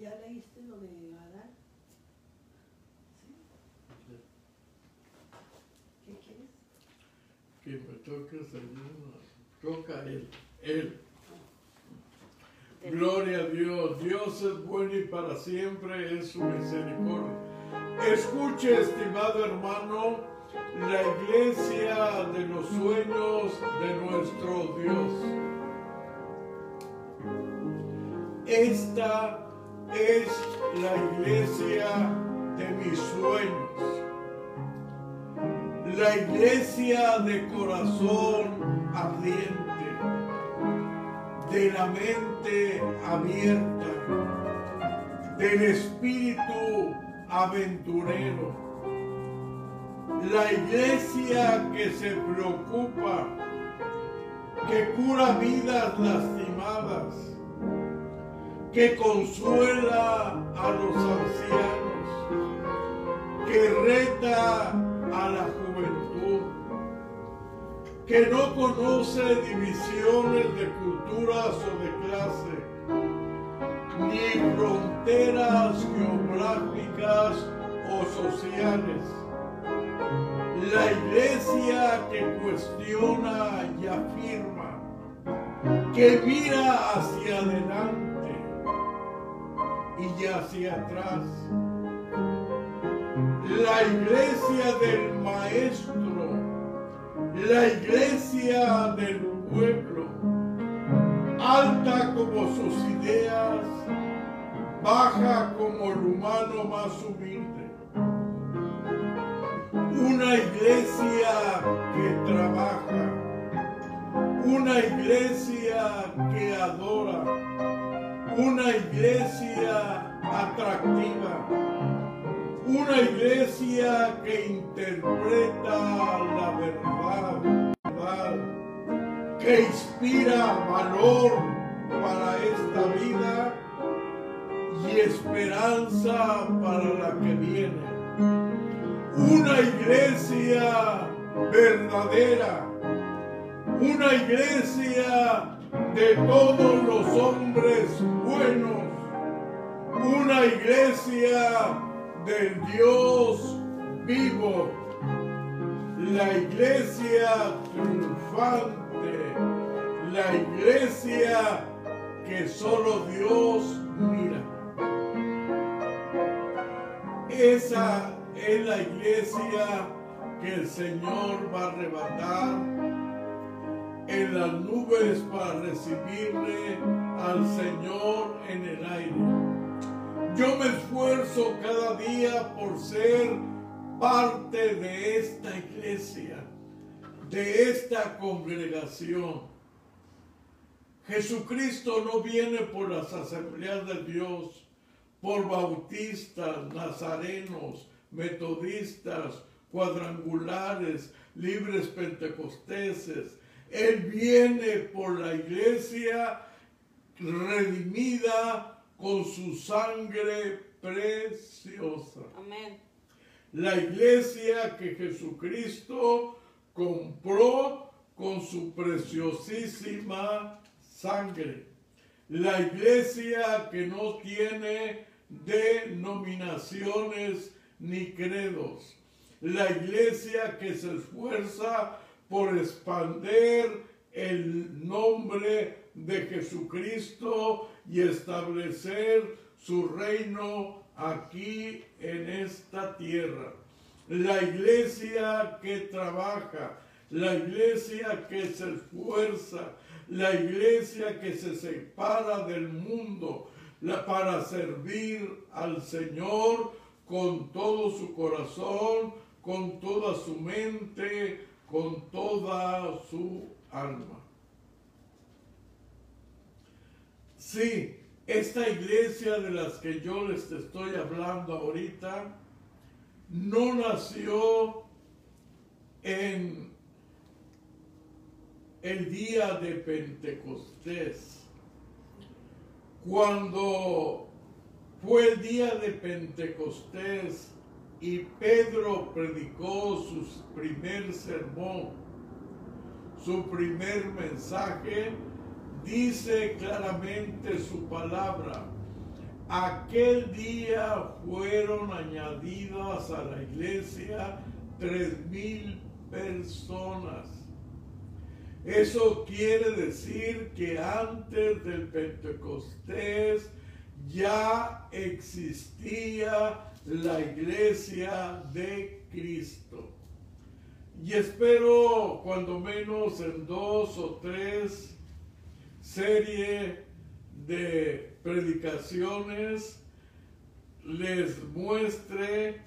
¿Ya leíste lo de Adán? ¿Sí? ¿Qué quieres?
Que me toques una... Toca él, él. Gloria a Dios. Dios es bueno y para siempre es su misericordia. Escuche, estimado hermano, la iglesia de los sueños de nuestro Dios. Esta es la iglesia de mis sueños. La iglesia de corazón ardiente de la mente abierta, del espíritu aventurero. La iglesia que se preocupa, que cura vidas lastimadas, que consuela a los ancianos, que reta a la juventud que no conoce divisiones de culturas o de clase, ni fronteras geográficas o sociales. La iglesia que cuestiona y afirma, que mira hacia adelante y hacia atrás. La iglesia del maestro la iglesia del pueblo, alta como sus ideas, baja como el humano más humilde. Una iglesia que trabaja, una iglesia que adora, una iglesia atractiva, una iglesia que interpreta la verdad, que inspira valor para esta vida y esperanza para la que viene. Una iglesia verdadera, una iglesia de todos los hombres buenos, una iglesia del Dios vivo, la iglesia triunfante, la iglesia que solo Dios mira. Esa es la iglesia que el Señor va a arrebatar en las nubes para recibirle al Señor en el aire. Yo me esfuerzo cada día por ser parte de esta iglesia, de esta congregación. Jesucristo no viene por las asambleas de Dios, por bautistas, nazarenos, metodistas, cuadrangulares, libres pentecosteses. Él viene por la iglesia redimida con su sangre preciosa.
Amén.
La iglesia que Jesucristo compró con su preciosísima sangre. La iglesia que no tiene denominaciones ni credos. La iglesia que se esfuerza por expander el nombre de Jesucristo y establecer su reino aquí en esta tierra. La iglesia que trabaja, la iglesia que se esfuerza, la iglesia que se separa del mundo para servir al Señor con todo su corazón, con toda su mente, con toda su alma. Sí, esta iglesia de las que yo les estoy hablando ahorita no nació en el día de Pentecostés. Cuando fue el día de Pentecostés y Pedro predicó su primer sermón, su primer mensaje, dice claramente su palabra. Aquel día fueron añadidas a la iglesia tres mil personas. Eso quiere decir que antes del Pentecostés ya existía la iglesia de Cristo. Y espero cuando menos en dos o tres series de predicaciones les muestre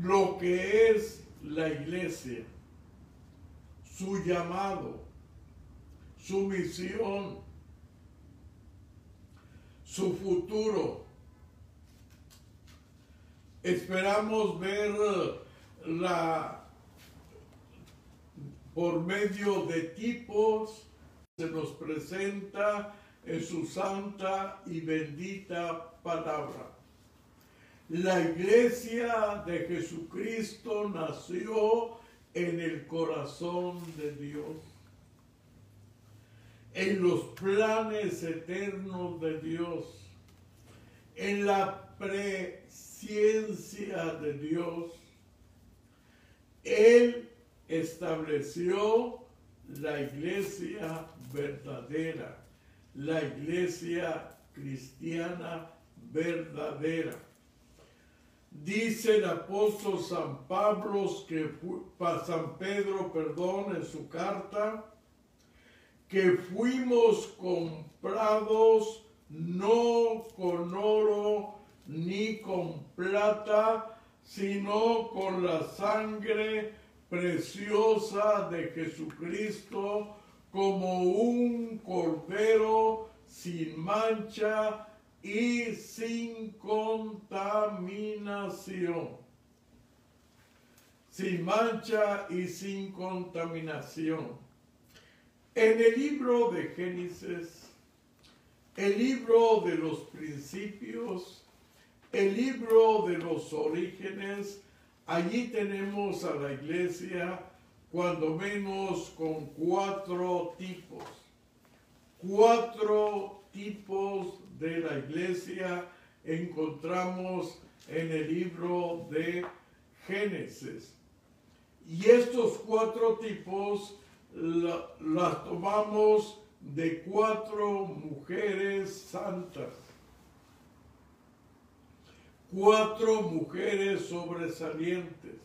lo que es la iglesia, su llamado, su misión, su futuro. Esperamos ver la por medio de tipos se nos presenta en su santa y bendita palabra. La iglesia de Jesucristo nació en el corazón de Dios, en los planes eternos de Dios, en la presciencia de Dios. Él estableció la iglesia verdadera, la iglesia cristiana verdadera. Dice el apóstol San Pablo que San Pedro, perdón, en su carta, que fuimos comprados no con oro ni con plata, sino con la sangre preciosa de Jesucristo como un cordero sin mancha y sin contaminación. Sin mancha y sin contaminación. En el libro de Génesis, el libro de los principios, el libro de los orígenes, allí tenemos a la iglesia cuando menos con cuatro tipos. Cuatro tipos de la iglesia encontramos en el libro de Génesis. Y estos cuatro tipos las tomamos de cuatro mujeres santas, cuatro mujeres sobresalientes,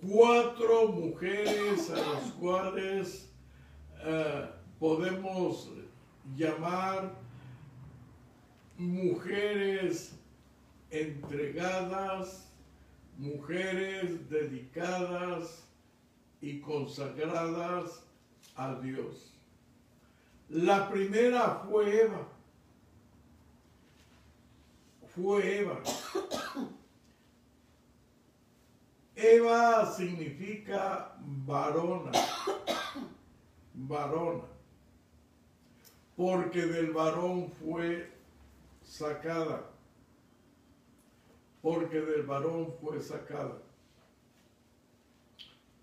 cuatro mujeres a las cuales eh, podemos llamar mujeres entregadas, mujeres dedicadas y consagradas a Dios. La primera fue Eva. Fue Eva. Eva significa varona, varona, porque del varón fue sacada, porque del varón fue sacada.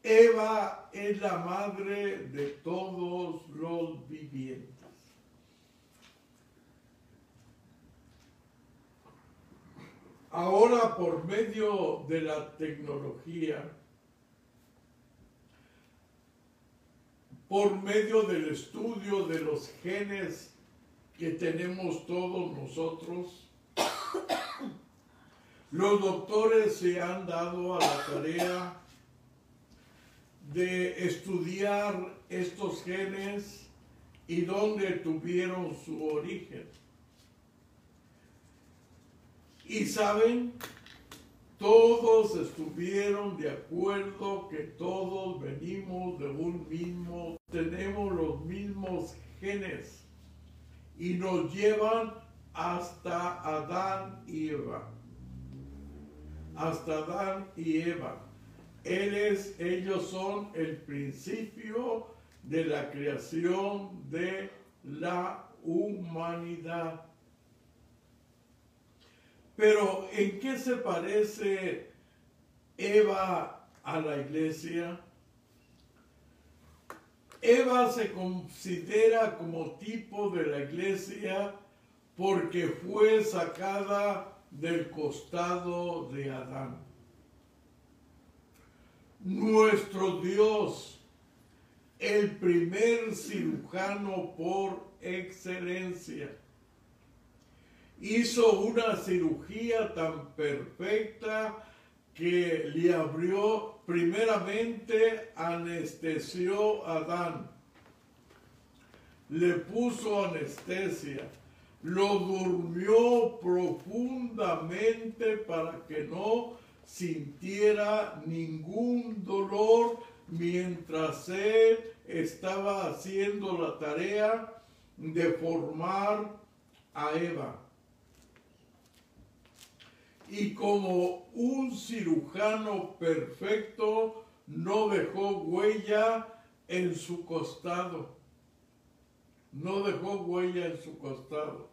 Eva es la madre de todos los vivientes. Ahora por medio de la tecnología, por medio del estudio de los genes que tenemos todos nosotros, los doctores se han dado a la tarea de estudiar estos genes y dónde tuvieron su origen. Y saben, todos estuvieron de acuerdo que todos venimos de un mismo, tenemos los mismos genes y nos llevan hasta Adán y Eva. Hasta Adán y Eva. ellos son el principio de la creación de la humanidad. Pero ¿en qué se parece Eva a la iglesia? Eva se considera como tipo de la iglesia porque fue sacada del costado de Adán. Nuestro Dios, el primer cirujano por excelencia, hizo una cirugía tan perfecta que le abrió, primeramente anestesió a Adán, le puso anestesia, lo durmió profundamente para que no sintiera ningún dolor mientras él estaba haciendo la tarea de formar a Eva y como un cirujano perfecto no dejó huella en su costado. No dejó huella en su costado.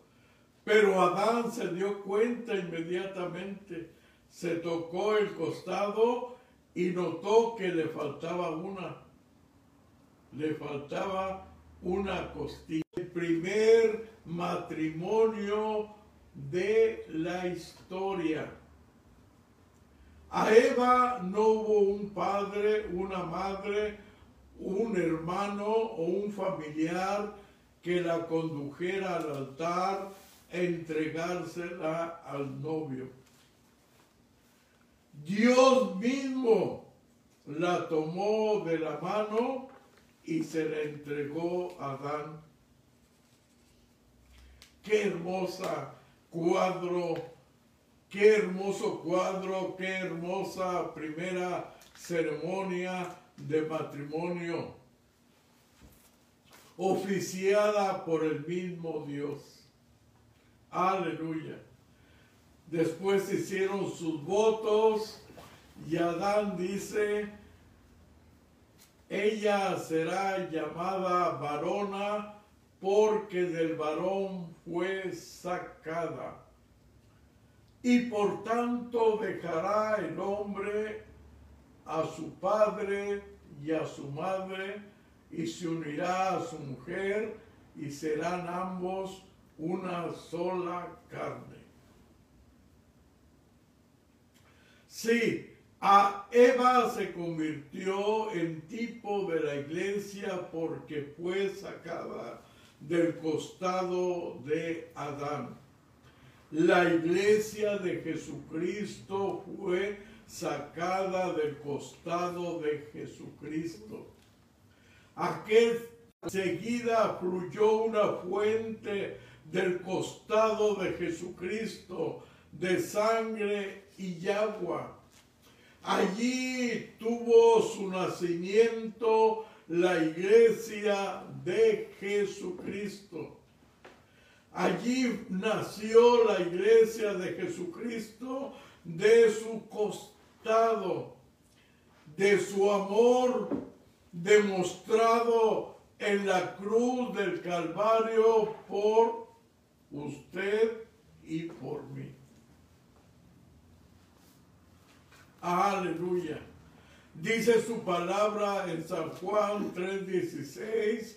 Pero Adán se dio cuenta inmediatamente. Se tocó el costado y notó que le faltaba una. Le faltaba una costilla. El primer matrimonio de la historia. A Eva no hubo un padre, una madre, un hermano o un familiar que la condujera al altar e entregársela al novio. Dios mismo la tomó de la mano y se la entregó a Adán. Qué hermosa cuadro, qué hermoso cuadro, qué hermosa primera ceremonia de matrimonio, oficiada por el mismo Dios. Aleluya. Después hicieron sus votos y Adán dice, ella será llamada varona porque del varón fue sacada. Y por tanto dejará el hombre a su padre y a su madre y se unirá a su mujer y serán ambos una sola carne. Sí, A Eva se convirtió en tipo de la iglesia porque fue sacada del costado de Adán. La iglesia de Jesucristo fue sacada del costado de Jesucristo. Aquel seguida fluyó una fuente del costado de Jesucristo de sangre y agua. Allí tuvo su nacimiento la iglesia de Jesucristo. Allí nació la iglesia de Jesucristo de su costado, de su amor demostrado en la cruz del Calvario por usted y por mí. Aleluya. Dice su palabra en San Juan 3:16,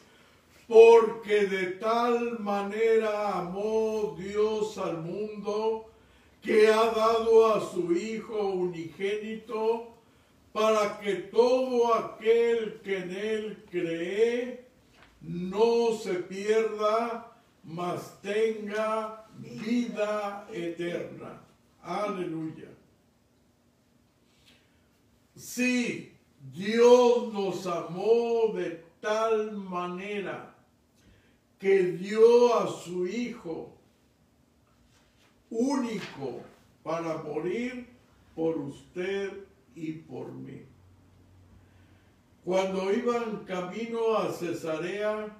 porque de tal manera amó Dios al mundo que ha dado a su Hijo unigénito para que todo aquel que en él cree no se pierda, mas tenga vida eterna. Aleluya. Sí, Dios nos amó de tal manera que dio a su Hijo único para morir por usted y por mí. Cuando iban camino a Cesarea,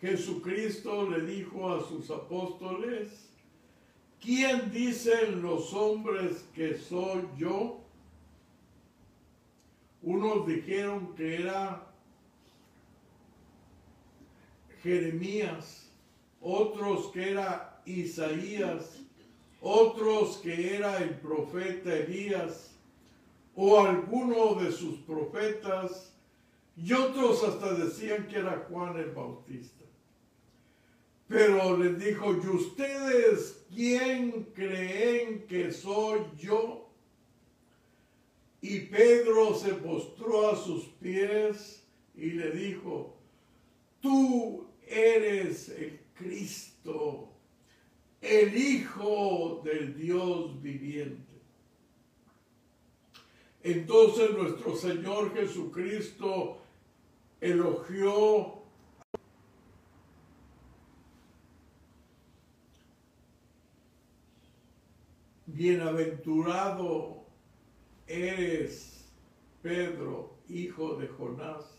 Jesucristo le dijo a sus apóstoles, ¿quién dicen los hombres que soy yo? Unos dijeron que era Jeremías, otros que era Isaías, otros que era el profeta Elías o alguno de sus profetas, y otros hasta decían que era Juan el Bautista. Pero les dijo, ¿y ustedes quién creen que soy yo? Y Pedro se postró a sus pies y le dijo, tú eres el Cristo, el Hijo del Dios viviente. Entonces nuestro Señor Jesucristo elogió Bienaventurado eres, Pedro, hijo de Jonás,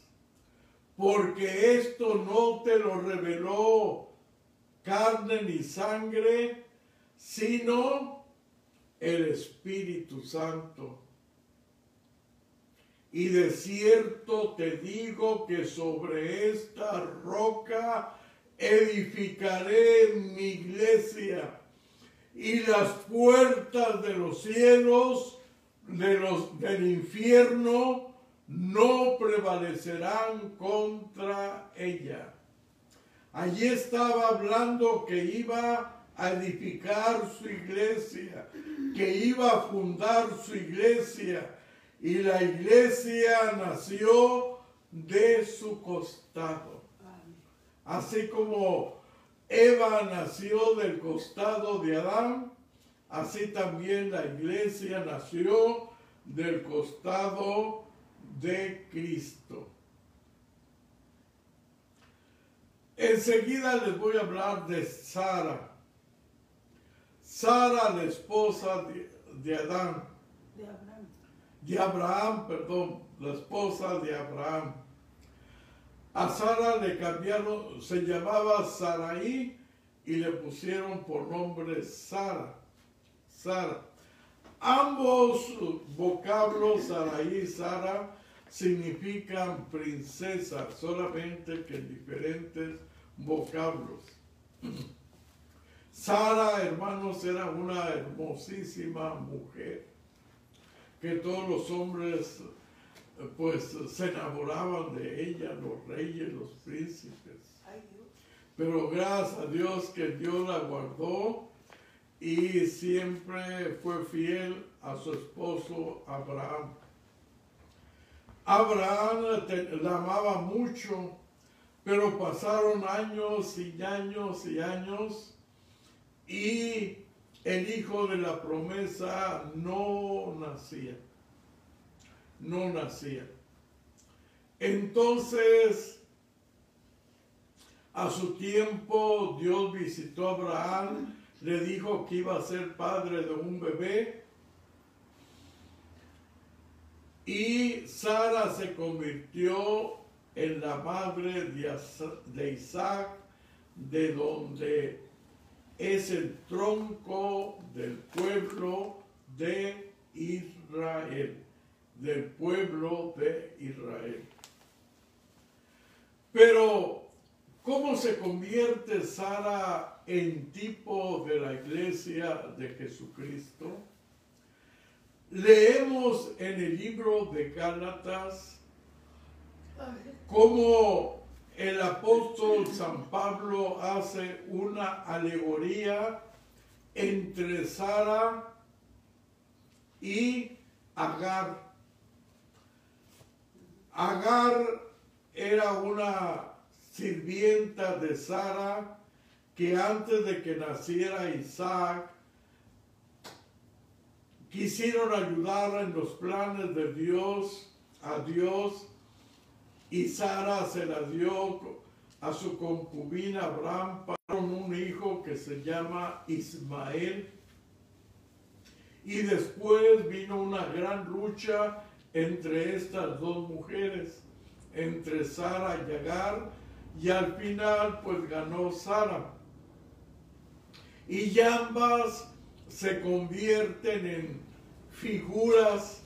porque esto no te lo reveló carne ni sangre, sino el Espíritu Santo. Y de cierto te digo que sobre esta roca edificaré mi iglesia y las puertas de los cielos, de los, del infierno, no prevalecerán contra ella. Allí estaba hablando que iba a edificar su iglesia, que iba a fundar su iglesia, y la iglesia nació de su costado. Así como Eva nació del costado de Adán, así también la iglesia nació del costado de Cristo. Enseguida les voy a hablar de Sara. Sara, la esposa de, Adán.
De Abraham.
De Abraham, perdón, la esposa de Abraham. A Sara le cambiaron, se llamaba Saraí y le pusieron por nombre Sara. Sara. Ambos vocablos, Saraí y Sara, significan princesa, solamente que en diferentes vocablos. Sara, hermanos, era una hermosísima mujer que todos los hombres pues se enamoraban de ella, los reyes, los príncipes. Pero gracias a Dios que Dios la guardó y siempre fue fiel a su esposo Abraham. Abraham la amaba mucho, pero pasaron años y años y años y el hijo de la promesa no nacía. No nacía. Entonces, a su tiempo, Dios visitó a Abraham, le dijo que iba a ser padre de un bebé. Y Sara se convirtió en la madre de Isaac, de donde es el tronco del pueblo de Israel, del pueblo de Israel. Pero, ¿cómo se convierte Sara en tipo de la iglesia de Jesucristo? Leemos en el libro de Gálatas cómo el apóstol San Pablo hace una alegoría entre Sara y Agar. Agar era una sirvienta de Sara que antes de que naciera Isaac quisieron ayudar en los planes de Dios, a Dios, y Sara se la dio a su concubina Abraham para un hijo que se llama Ismael. Y después vino una gran lucha entre estas dos mujeres, entre Sara y Agar, y al final pues ganó Sara. Y ambas se convierten en figuras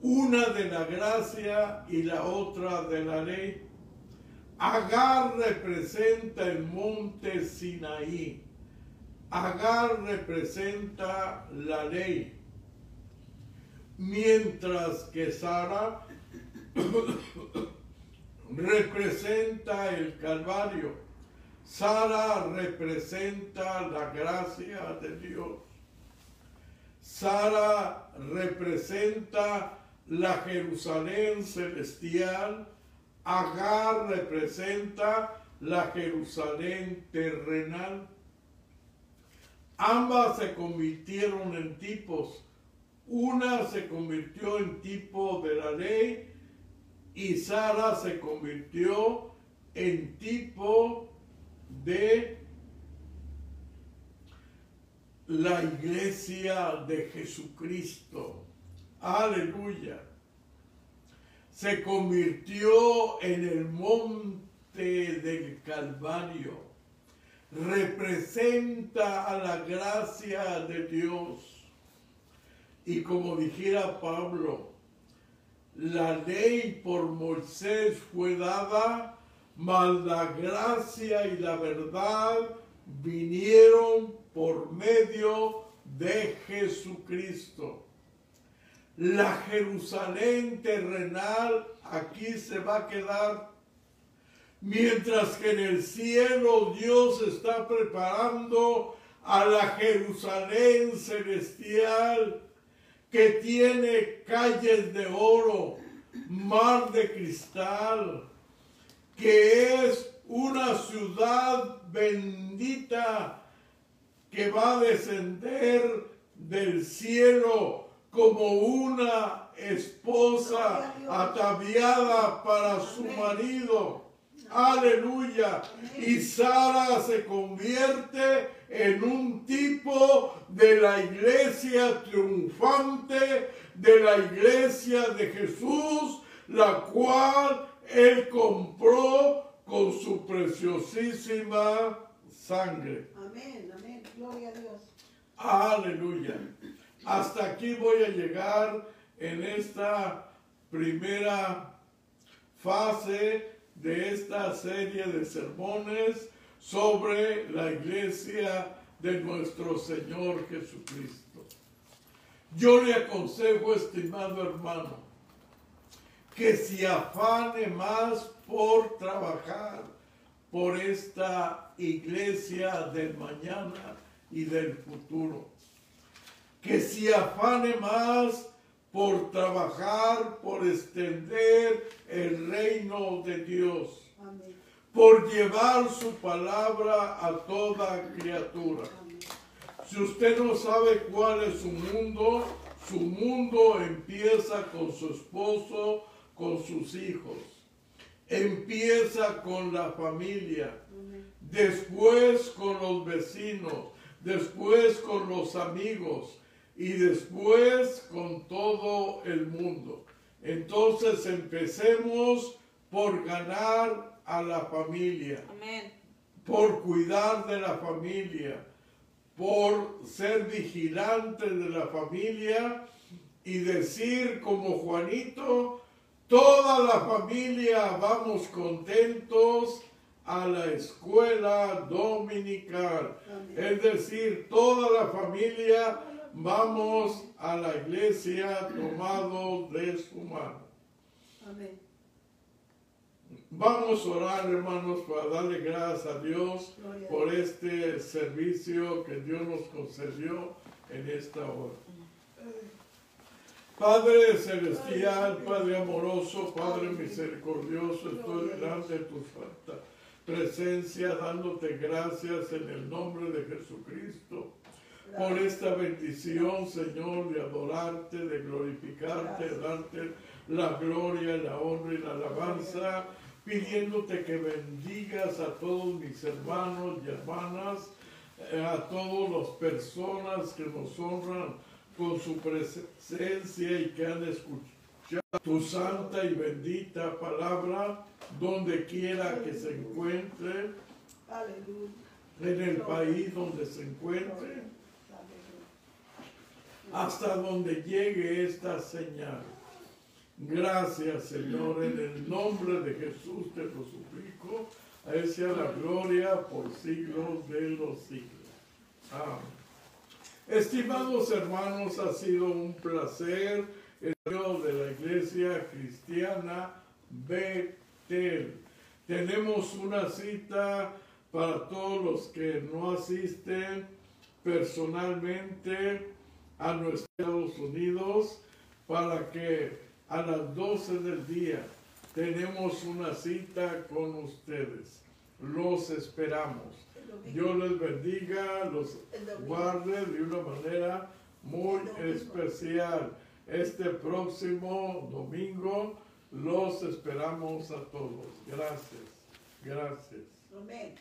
una de la gracia y la otra de la ley. Agar representa el monte Sinaí. Agar representa la ley. Mientras que Sara representa el Calvario. Sara representa la gracia de Dios. Sara representa la Jerusalén celestial, Agar representa la Jerusalén terrenal. Ambas se convirtieron en tipos. Una se convirtió en tipo de la ley y Sara se convirtió en tipo de la iglesia de Jesucristo. Aleluya. Se convirtió en el monte del Calvario. Representa a la gracia de Dios. Y como dijera Pablo, la ley por Moisés fue dada, mas la gracia y la verdad vinieron por medio de Jesucristo. La Jerusalén terrenal aquí se va a quedar, mientras que en el cielo Dios está preparando a la Jerusalén celestial que tiene calles de oro, mar de cristal, que es una ciudad bendita que va a descender del cielo como una esposa ataviada para su marido. Aleluya. Y Sara se convierte en un tipo de la iglesia triunfante, de la iglesia de Jesús, la cual él compró con su preciosísima sangre.
Amén, amén. Gloria a Dios.
Aleluya. Hasta aquí voy a llegar en esta primera fase de esta serie de sermones sobre la iglesia de nuestro Señor Jesucristo. Yo le aconsejo, estimado hermano, que se afane más por trabajar por esta iglesia del mañana y del futuro que se afane más por trabajar, por extender el reino de Dios,
Amén.
por llevar su palabra a toda criatura.
Amén.
Si usted no sabe cuál es su mundo, su mundo empieza con su esposo, con sus hijos. Empieza con la familia,
Amén.
después con los vecinos, después con los amigos y después con todo el mundo. Entonces empecemos por ganar a la familia
Amén.
por cuidar de la familia, por ser vigilante de la familia y decir como Juanito, toda la familia vamos contentos a la escuela dominical.
Amén.
Es decir, toda la familia vamos a la iglesia tomado de su mano.
Amén.
Vamos a orar, hermanos, para darle gracias a Dios
Gloria
por este servicio que Dios nos concedió en esta hora. Padre celestial, Padre amoroso, Padre misericordioso, estoy delante de tu santa presencia dándote gracias en el nombre de Jesucristo por esta bendición, Señor, de adorarte, de glorificarte, de darte la gloria, la honra y la alabanza, pidiéndote que bendigas a todos mis hermanos y hermanas, eh, a todas las personas que nos honran con su presencia y que han escuchado tu santa y bendita palabra donde quiera que se encuentre,
Aleluya.
en el país donde se encuentre hasta donde llegue esta señal. Gracias, Señor, en el nombre de Jesús te lo suplico. A Él sea la gloria por siglos de los siglos. Amén. Estimados hermanos, ha sido un placer el de la Iglesia Cristiana Tenemos una cita para todos los que no asisten personalmente a nuestros Estados Unidos para que a las 12 del día tenemos una cita con ustedes. Los esperamos. Dios les bendiga, los guarde de una manera muy especial. Este próximo domingo los esperamos a todos. Gracias, gracias.
Amén.